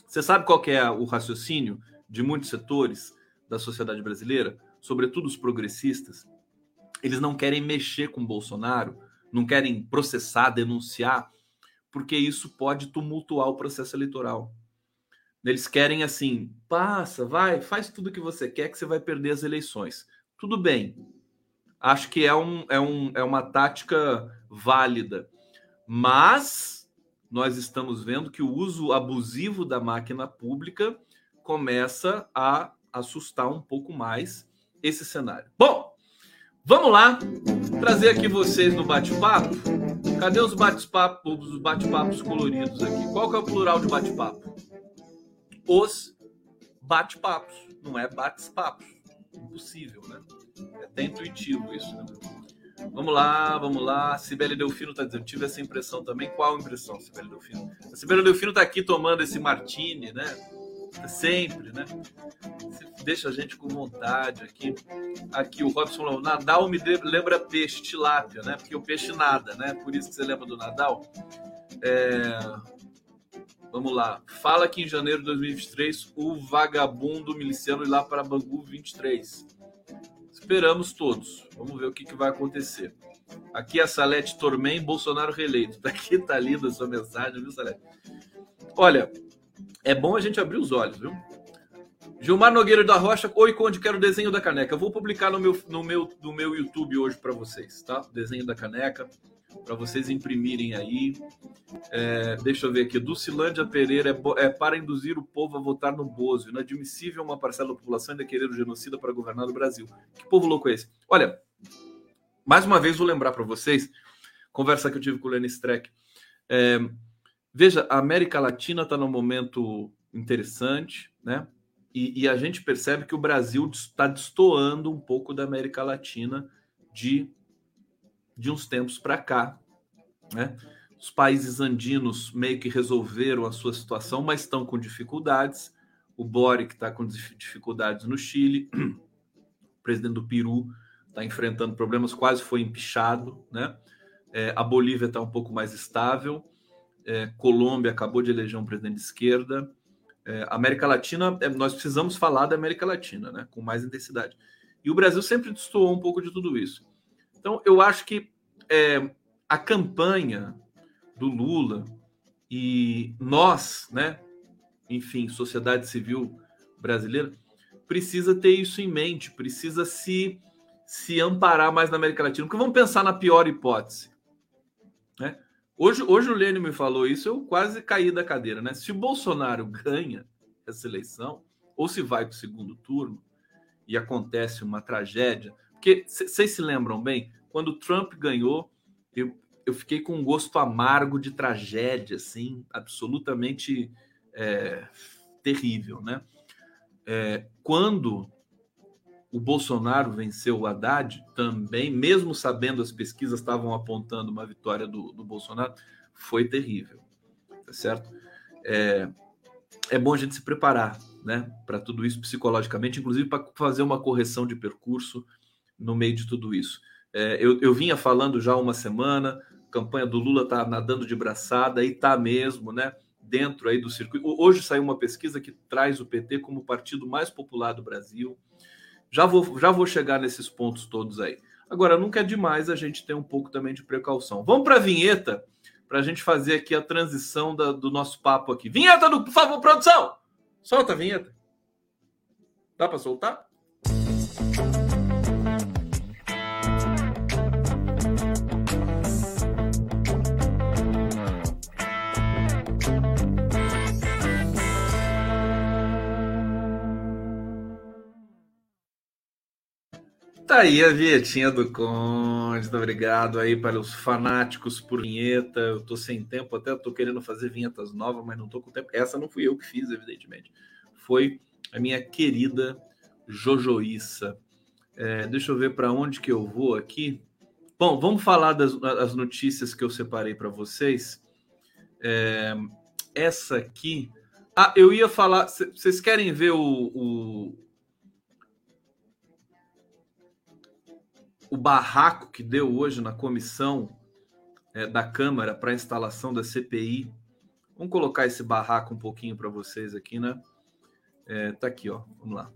Você sabe qual é o raciocínio de muitos setores da sociedade brasileira, sobretudo os progressistas? Eles não querem mexer com Bolsonaro, não querem processar, denunciar, porque isso pode tumultuar o processo eleitoral. Eles querem assim, passa, vai, faz tudo o que você quer, que você vai perder as eleições. Tudo bem, acho que é, um, é, um, é uma tática válida. Mas nós estamos vendo que o uso abusivo da máquina pública começa a assustar um pouco mais esse cenário. Bom, vamos lá trazer aqui vocês no bate-papo Cadê os bate-papos os bate coloridos aqui? Qual que é o plural de bate-papo? Os bate-papos, não é bate-papos. Impossível, né? É até intuitivo isso, né? Vamos lá, vamos lá. Sibeli Delfino está dizendo, tive essa impressão também. Qual impressão, Sibeli Delfino? A Sibeli Delfino está aqui tomando esse martini, né? Sempre, né? Deixa a gente com vontade aqui. Aqui o Robson falou, Nadal me lembra peixe, tilápia, né? Porque o peixe nada, né? Por isso que você lembra do Nadal. É... Vamos lá. Fala que em janeiro de 2023 o vagabundo miliciano ir lá para Bangu 23. Esperamos todos. Vamos ver o que, que vai acontecer. Aqui a Salete Tormen, Bolsonaro reeleito. Daqui tá linda a sua mensagem, viu, Salete? Olha, é bom a gente abrir os olhos, viu? Gilmar Nogueira da Rocha, oi Conde, quero o desenho da caneca. Eu vou publicar no meu, no meu, no meu YouTube hoje para vocês, tá? desenho da caneca, para vocês imprimirem aí. É, deixa eu ver aqui. Dulcilândia Pereira é, é, para induzir o povo a votar no Bozo. Inadmissível uma parcela da população ainda querer o genocida para governar o Brasil. Que povo louco é esse? Olha, mais uma vez vou lembrar para vocês, conversa que eu tive com o Lenny Streck. É, veja, a América Latina está num momento interessante, né? E, e, a gente percebe que o Brasil está destoando um pouco da América Latina de, de uns tempos para cá, né? Os países andinos meio que resolveram a sua situação, mas estão com dificuldades. O Boric está com dificuldades no Chile, o presidente do Peru está enfrentando problemas, quase foi empichado, né? É, a Bolívia está um pouco mais estável, é, Colômbia acabou de eleger um presidente de esquerda, é, América Latina, é, nós precisamos falar da América Latina, né? Com mais intensidade. E o Brasil sempre destoou um pouco de tudo isso. Então, eu acho que é, a campanha do Lula e nós, né? Enfim, sociedade civil brasileira, precisa ter isso em mente, precisa se se amparar mais na América Latina. Porque vamos pensar na pior hipótese. Hoje, hoje o Lênin me falou isso, eu quase caí da cadeira. Né? Se o Bolsonaro ganha essa eleição, ou se vai para o segundo turno e acontece uma tragédia. Porque vocês se lembram bem, quando o Trump ganhou, eu, eu fiquei com um gosto amargo de tragédia, assim, absolutamente é, terrível. Né? É, quando o Bolsonaro venceu o Haddad também, mesmo sabendo as pesquisas estavam apontando uma vitória do, do Bolsonaro, foi terrível, tá certo? É, é bom a gente se preparar, né, para tudo isso psicologicamente, inclusive para fazer uma correção de percurso no meio de tudo isso. É, eu, eu vinha falando já uma semana, campanha do Lula está nadando de braçada e está mesmo, né? Dentro aí do circuito. Hoje saiu uma pesquisa que traz o PT como o partido mais popular do Brasil. Já vou, já vou chegar nesses pontos todos aí. Agora, nunca é demais a gente ter um pouco também de precaução. Vamos para a vinheta, para a gente fazer aqui a transição da, do nosso papo aqui. Vinheta, do, por favor, produção! Solta a vinheta. Dá para soltar? Tá aí a vietinha do Conde. Obrigado aí para os fanáticos por vinheta. Eu tô sem tempo, até tô querendo fazer vinhetas novas, mas não tô com tempo. Essa não fui eu que fiz, evidentemente. Foi a minha querida Jojoíça. É, deixa eu ver para onde que eu vou aqui. Bom, vamos falar das, das notícias que eu separei para vocês. É, essa aqui. Ah, eu ia falar. Vocês querem ver o o barraco que deu hoje na comissão é, da Câmara para a instalação da CPI. Vamos colocar esse barraco um pouquinho para vocês aqui, né? É, tá aqui, ó. Vamos lá.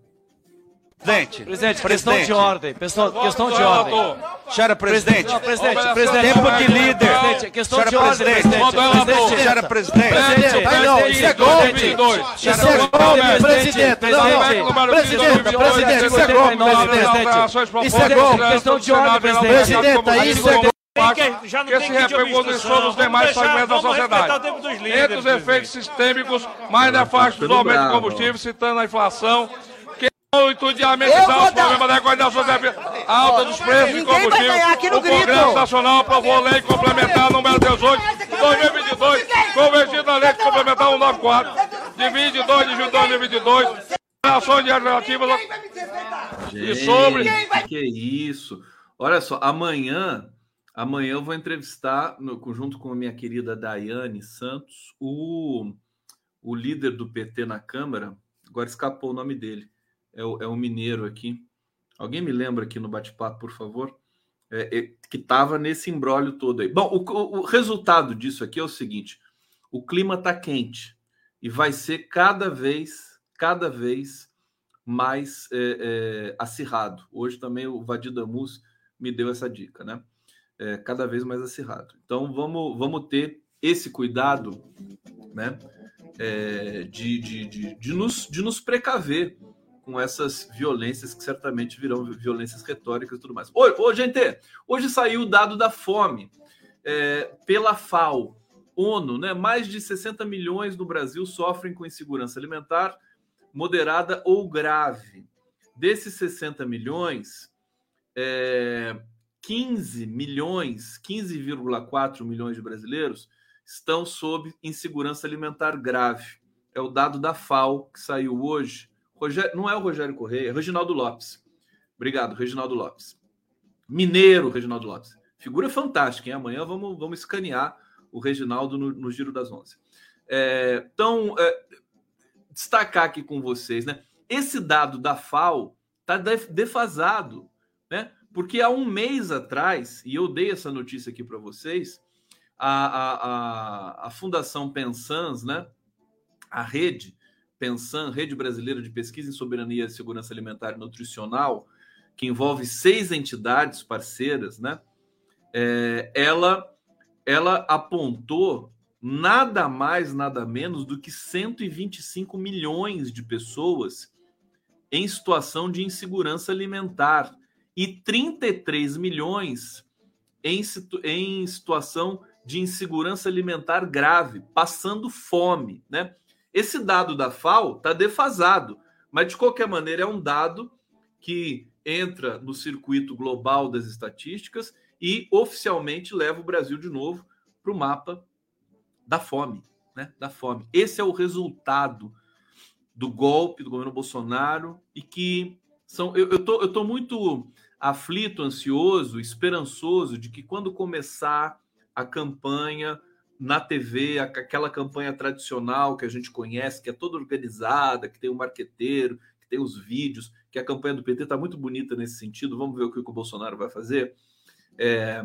Presidente, presidente, questão de ordem, pessoal, questão de ordem. Senhora presidente, não, presidente, presidente, tempo de líder. Presidente, questão de ordem, presidente. Presidente, senhora presidente. Presidente, não, isso é golpe. Isso é golpe, presidente. Não, presidente, presidente, isso é golpe, presidente. Isso é golpe, questão de ordem, presidente. Presidente, isso é golpe. Que, já não que esse repercute sobre os demais segmentos da sociedade. Entre os efeitos sistêmicos mais nefastos do aumento do combustível, citando a inflação, Muito de amenizar os problemas da coordenação alta dos preços de combustível. O Congresso Nacional aprovou a lei complementar número 18 de 2022, convertida na lei complementar 194 de 22 de julho de 2022. Ações de alternativas. E sobre. Que isso. Olha só, amanhã. Amanhã eu vou entrevistar, no, junto com a minha querida Daiane Santos, o, o líder do PT na Câmara. Agora escapou o nome dele é o, é o mineiro aqui. Alguém me lembra aqui no bate-papo, por favor? É, é, que estava nesse embrólio todo aí. Bom, o, o, resultado disso aqui é o seguinte: o clima está quente e vai ser cada vez, cada vez mais é, é, acirrado. Hoje também o Vadir Damus me deu essa dica, né? É, cada vez mais acirrado. Então vamos, vamos ter esse cuidado, né? É, de, de, de, de, nos, de nos precaver com essas violências que certamente virão violências retóricas e tudo mais. Ô, ô gente, hoje saiu o dado da fome é, pela FAO, ONU, né? Mais de 60 milhões no Brasil sofrem com insegurança alimentar moderada ou grave. Desses 60 milhões, é, 15 milhões, 15,4 milhões de brasileiros estão sob insegurança alimentar grave. É o dado da FAO que saiu hoje Rogério, não é o Rogério Correia, é Reginaldo Lopes. Obrigado, Reginaldo Lopes. Mineiro, Reginaldo Lopes. Figura fantástica, hein? Amanhã vamos, vamos escanear o Reginaldo no, no Giro das Onze. É, então, é, destacar aqui com vocês, né? Esse dado da FAO está defasado, né? Porque há um mês atrás, e eu dei essa notícia aqui para vocês, a, a, a, a Fundação Pensans, né? A rede, Pensan, Rede Brasileira de Pesquisa em Soberania e Segurança Alimentar e Nutricional, que envolve seis entidades parceiras, né? É, ela, ela apontou nada mais, nada menos do que 125 milhões de pessoas em situação de insegurança alimentar e 33 milhões em, situ em situação de insegurança alimentar grave, passando fome, né? Esse dado da FAO está defasado, mas de qualquer maneira é um dado que entra no circuito global das estatísticas e oficialmente leva o Brasil de novo para o mapa da fome, né? Da fome. Esse é o resultado do golpe do governo Bolsonaro e que são eu, eu tô, eu tô muito aflito, ansioso, esperançoso de que quando começar a campanha na TV, aquela campanha tradicional que a gente conhece, que é toda organizada, que tem o um marqueteiro, que tem os vídeos, que a campanha do PT está muito bonita nesse sentido. Vamos ver o que o Bolsonaro vai fazer. É,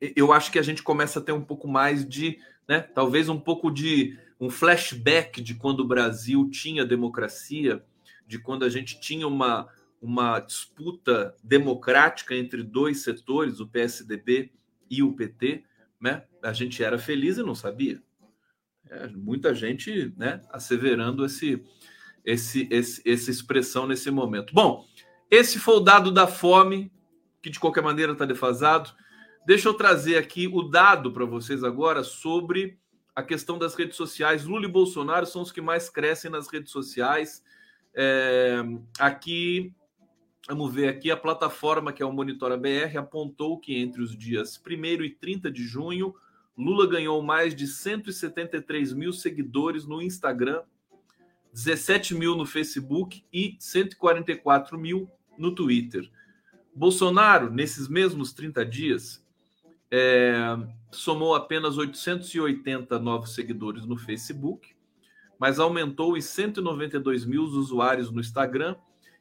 eu acho que a gente começa a ter um pouco mais de, né, talvez um pouco de um flashback de quando o Brasil tinha democracia, de quando a gente tinha uma, uma disputa democrática entre dois setores, o PSDB e o PT né? A gente era feliz e não sabia. É, muita gente, né, asseverando esse, esse, esse, essa expressão nesse momento. Bom, esse foi o dado da fome, que de qualquer maneira está defasado. Deixa eu trazer aqui o dado para vocês agora sobre a questão das redes sociais. Lula e Bolsonaro são os que mais crescem nas redes sociais. É, aqui Vamos ver aqui, a plataforma que é o Monitora BR apontou que entre os dias 1 e 30 de junho, Lula ganhou mais de 173 mil seguidores no Instagram, 17 mil no Facebook e 144 mil no Twitter. Bolsonaro, nesses mesmos 30 dias, é, somou apenas 880 novos seguidores no Facebook, mas aumentou os 192 mil usuários no Instagram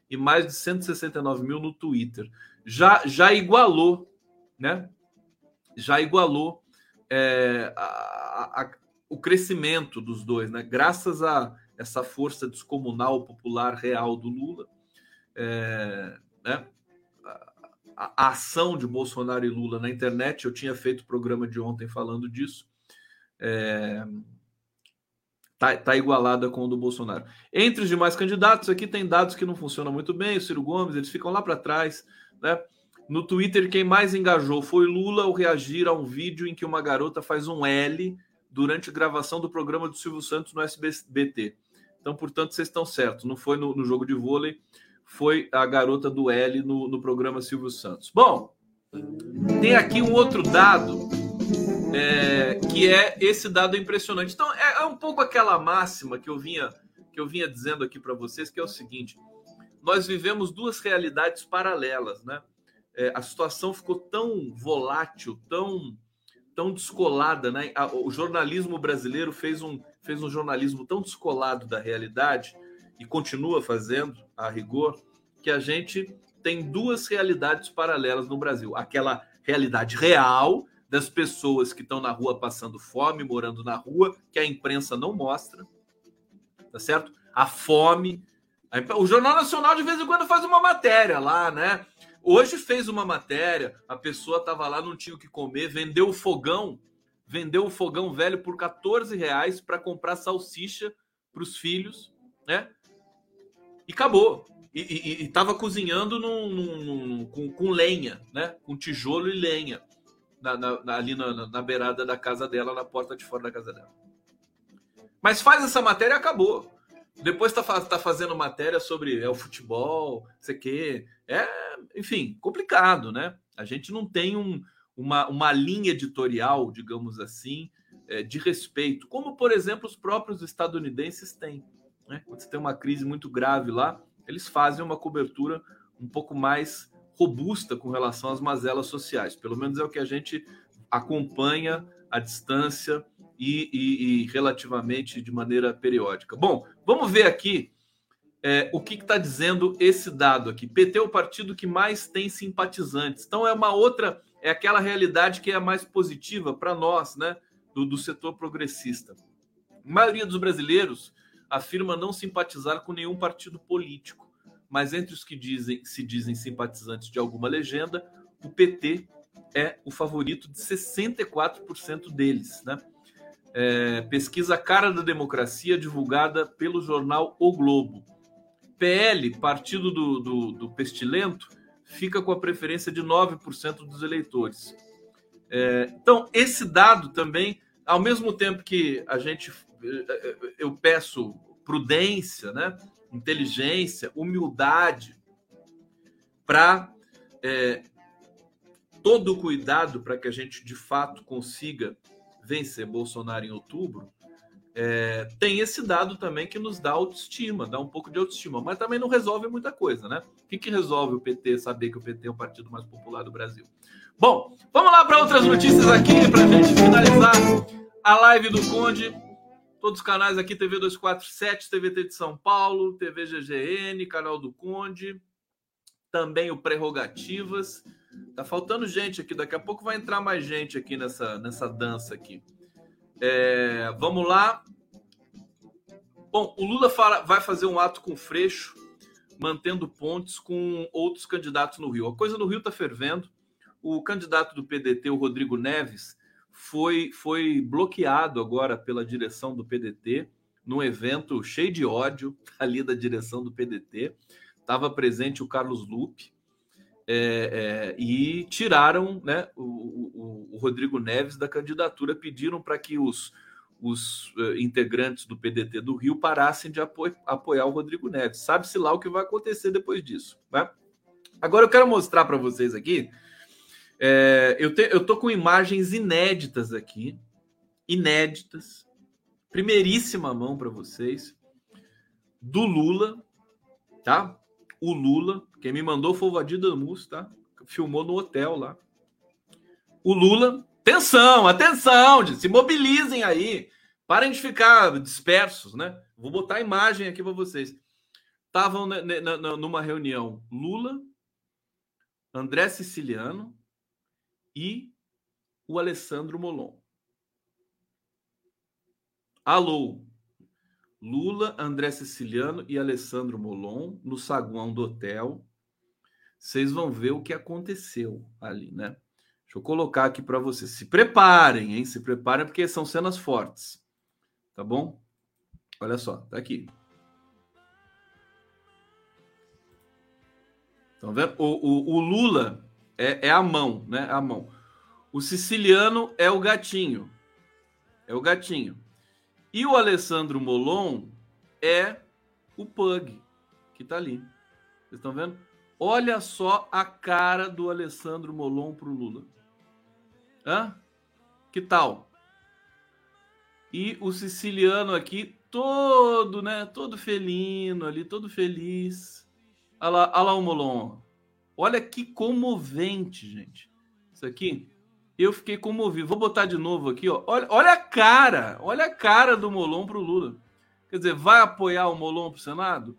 e mais de 169 mil no Twitter. Já, já igualou, né? Já igualou é, a, a, o crescimento dos dois, né? Graças a essa força descomunal, popular, real do Lula, é, né? A, ação de Bolsonaro e Lula na internet, eu tinha feito programa de ontem falando disso. É, Está tá igualada com o do Bolsonaro. Entre os demais candidatos, aqui tem dados que não funcionam muito bem. O Ciro Gomes, eles ficam lá para trás. Né? No Twitter, quem mais engajou foi Lula ao reagir a um vídeo em que uma garota faz um L durante gravação do programa do Silvio Santos no SBT. Então, portanto, vocês estão certos. Não foi no, no jogo de vôlei, foi a garota do L no, no programa Silvio Santos. Bom, tem aqui um outro dado é, que é esse dado impressionante. Então, é, é, um pouco aquela máxima que eu vinha que eu vinha dizendo aqui para vocês, que é o seguinte: nós vivemos duas realidades paralelas, né? É, a situação ficou tão volátil, tão tão descolada, né? O jornalismo brasileiro fez um fez um jornalismo tão descolado da realidade e continua fazendo a rigor que a gente tem duas realidades paralelas no Brasil. Aquela realidade real das pessoas que estão na rua passando fome, morando na rua, que a imprensa não mostra, tá certo? A fome. O Jornal Nacional de vez em quando faz uma matéria lá, né? Hoje fez uma matéria, a pessoa estava lá, não tinha o que comer, vendeu o fogão, vendeu o fogão velho por 14 reais para comprar salsicha para os filhos, né? E acabou. E estava cozinhando num, num, num, com, com, lenha, né? Com tijolo e lenha. Na, na, ali na, na, beirada da casa dela, na porta de fora da casa dela. Mas faz essa matéria e acabou. Depois tá, tá fazendo matéria sobre é, o futebol, sei que. É, enfim, complicado, né? A gente não tem um, uma, uma linha editorial, digamos assim, é, de respeito, como, por exemplo, os próprios estadunidenses têm. Né? Quando você tem uma crise muito grave lá, eles fazem uma cobertura um pouco mais robusta com relação às mazelas sociais. Pelo menos é o que a gente acompanha à distância e, e, e relativamente de maneira periódica. Bom, vamos ver aqui é, o que está dizendo esse dado aqui. PT é o partido que mais tem simpatizantes. Então é uma outra, é aquela realidade que é a mais positiva para nós, né, do, do setor progressista. A maioria dos brasileiros afirma não simpatizar com nenhum partido político, mas entre os que dizem, se dizem simpatizantes de alguma legenda, o PT é o favorito de 64% deles. Né? É, pesquisa Cara da Democracia, divulgada pelo jornal O Globo. PL, partido do, do, do Pestilento, fica com a preferência de 9% dos eleitores. É, então, esse dado também, ao mesmo tempo que a gente eu peço prudência, né? Inteligência, humildade para é, todo o cuidado para que a gente de fato consiga vencer Bolsonaro em outubro. É, tem esse dado também que nos dá autoestima, dá um pouco de autoestima, mas também não resolve muita coisa, né? O que, que resolve o PT saber que o PT é o partido mais popular do Brasil? Bom, vamos lá para outras notícias aqui para a gente finalizar a live do Conde. Todos os canais aqui, TV 247, TVT de São Paulo, TV GGN, canal do Conde, também o Prerrogativas. Tá faltando gente aqui, daqui a pouco vai entrar mais gente aqui nessa, nessa dança aqui. É, vamos lá. Bom, o Lula fala, vai fazer um ato com Freixo, mantendo pontes com outros candidatos no Rio. A coisa no Rio está fervendo. O candidato do PDT, o Rodrigo Neves, foi, foi bloqueado agora pela direção do PDT num evento cheio de ódio ali da direção do PDT. Estava presente o Carlos Lupe é, é, e tiraram né, o, o, o, Rodrigo Neves da candidatura, pediram para que os, os uh, integrantes do PDT do Rio parassem de apo apoiar o Rodrigo Neves. Sabe-se lá o que vai acontecer depois disso. Né? Agora eu quero mostrar para vocês aqui é, eu, te, eu tô com imagens inéditas aqui, inéditas, primeiríssima mão para vocês, do Lula, tá? O Lula, quem me mandou foi o Vadir Damus, tá? Filmou no hotel lá. O Lula, atenção, atenção, se mobilizem aí, parem de ficar dispersos, né? Vou botar a imagem aqui para vocês. Estavam numa reunião Lula, André Siciliano, e o Alessandro Molon. Alô, Lula, André Siciliano e Alessandro Molon no saguão do hotel. Vocês vão ver o que aconteceu ali, né? Deixa eu colocar aqui para vocês. Se preparem, hein? Se preparem, porque são cenas fortes. Tá bom? Olha só, tá aqui. Estão vendo? O, o, o Lula é, é a mão, né? A mão. O siciliano é o gatinho. É o gatinho. E o Alessandro Molon é o Pug, que está ali. Vocês estão vendo? Olha só a cara do Alessandro Molon pro Lula. Hã? Que tal? E o siciliano aqui todo, né? Todo felino ali, todo feliz. Olha lá, olha lá o Molon. Olha que comovente, gente. Isso aqui, eu fiquei comovido. Vou botar de novo aqui, ó. Olha, olha a cara, olha a cara do Molon pro Lula. Quer dizer, vai apoiar o Molon pro Senado?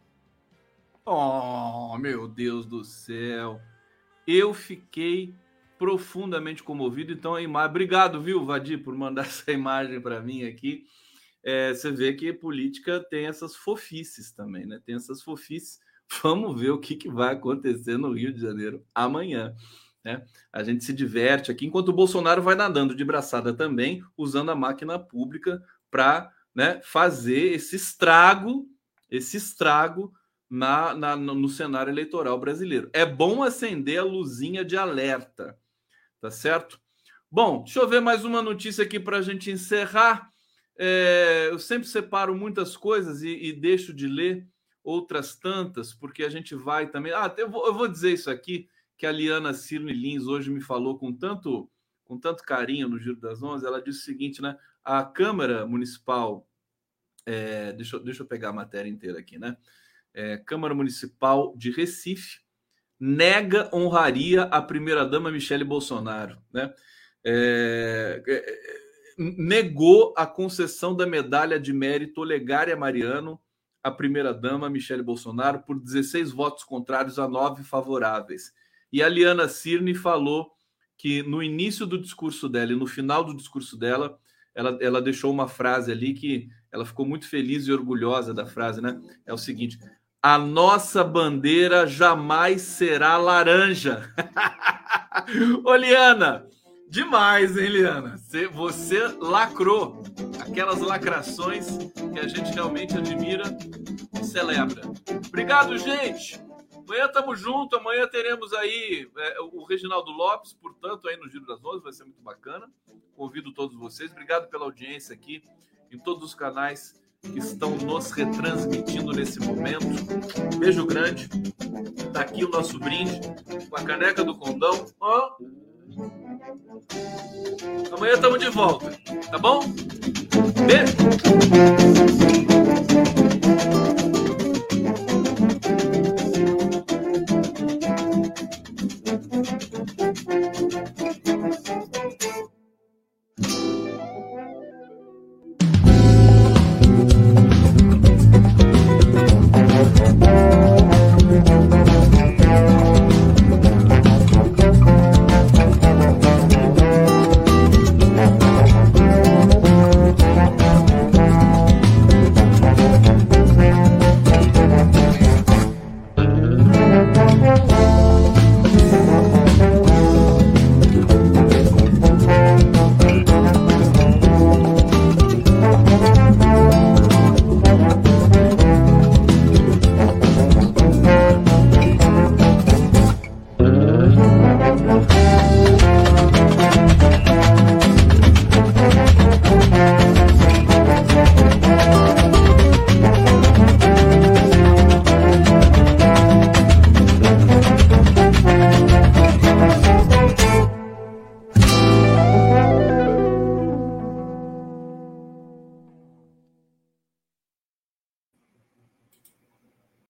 Oh, meu Deus do céu. Eu fiquei profundamente comovido. Então, a imagem. Obrigado, viu, Vadir, por mandar essa imagem para mim aqui. É, você vê que política tem essas fofices também, né? Tem essas fofices. Vamos ver o que, que vai acontecer no Rio de Janeiro amanhã. Né? A gente se diverte aqui, enquanto o Bolsonaro vai nadando de braçada também, usando a máquina pública para né, fazer esse estrago, esse estrago na, na, no cenário eleitoral brasileiro. É bom acender a luzinha de alerta, tá certo? Bom, deixa eu ver mais uma notícia aqui para a gente encerrar. É, eu sempre separo muitas coisas e, e, deixo de ler outras tantas, porque a gente vai também. Ah, eu vou, eu vou dizer isso aqui que a Liana Cirne Lins hoje me falou com tanto, com tanto carinho no Giro das Onze. Ela disse o seguinte, né? A Câmara Municipal, é, deixa, deixa eu pegar a matéria inteira aqui, né? É, Câmara Municipal de Recife nega honraria à primeira-dama Michele Bolsonaro, né? É, é, é negou a concessão da medalha de mérito Olegária Mariano à primeira-dama Michele Bolsonaro por 16 votos contrários a 9 favoráveis. E a Liana Cirne falou que no início do discurso dela e no final do discurso dela, ela, ela deixou uma frase ali que ela ficou muito feliz e orgulhosa da frase, né? É o seguinte: a nossa bandeira jamais será laranja. Ô, Liana, demais, hein, Liana? Você, você lacrou aquelas lacrações que a gente realmente admira e celebra. Obrigado, gente. Amanhã estamos juntos, amanhã teremos aí é, o Reginaldo Lopes, portanto, aí no Giro das Onze, vai ser muito bacana. Convido todos vocês. Obrigado pela audiência aqui em todos os canais que estão nos retransmitindo nesse momento. Beijo grande. Tá aqui o nosso brinde com a caneca do condão. Ó. Amanhã estamos de volta, tá bom? Beijo.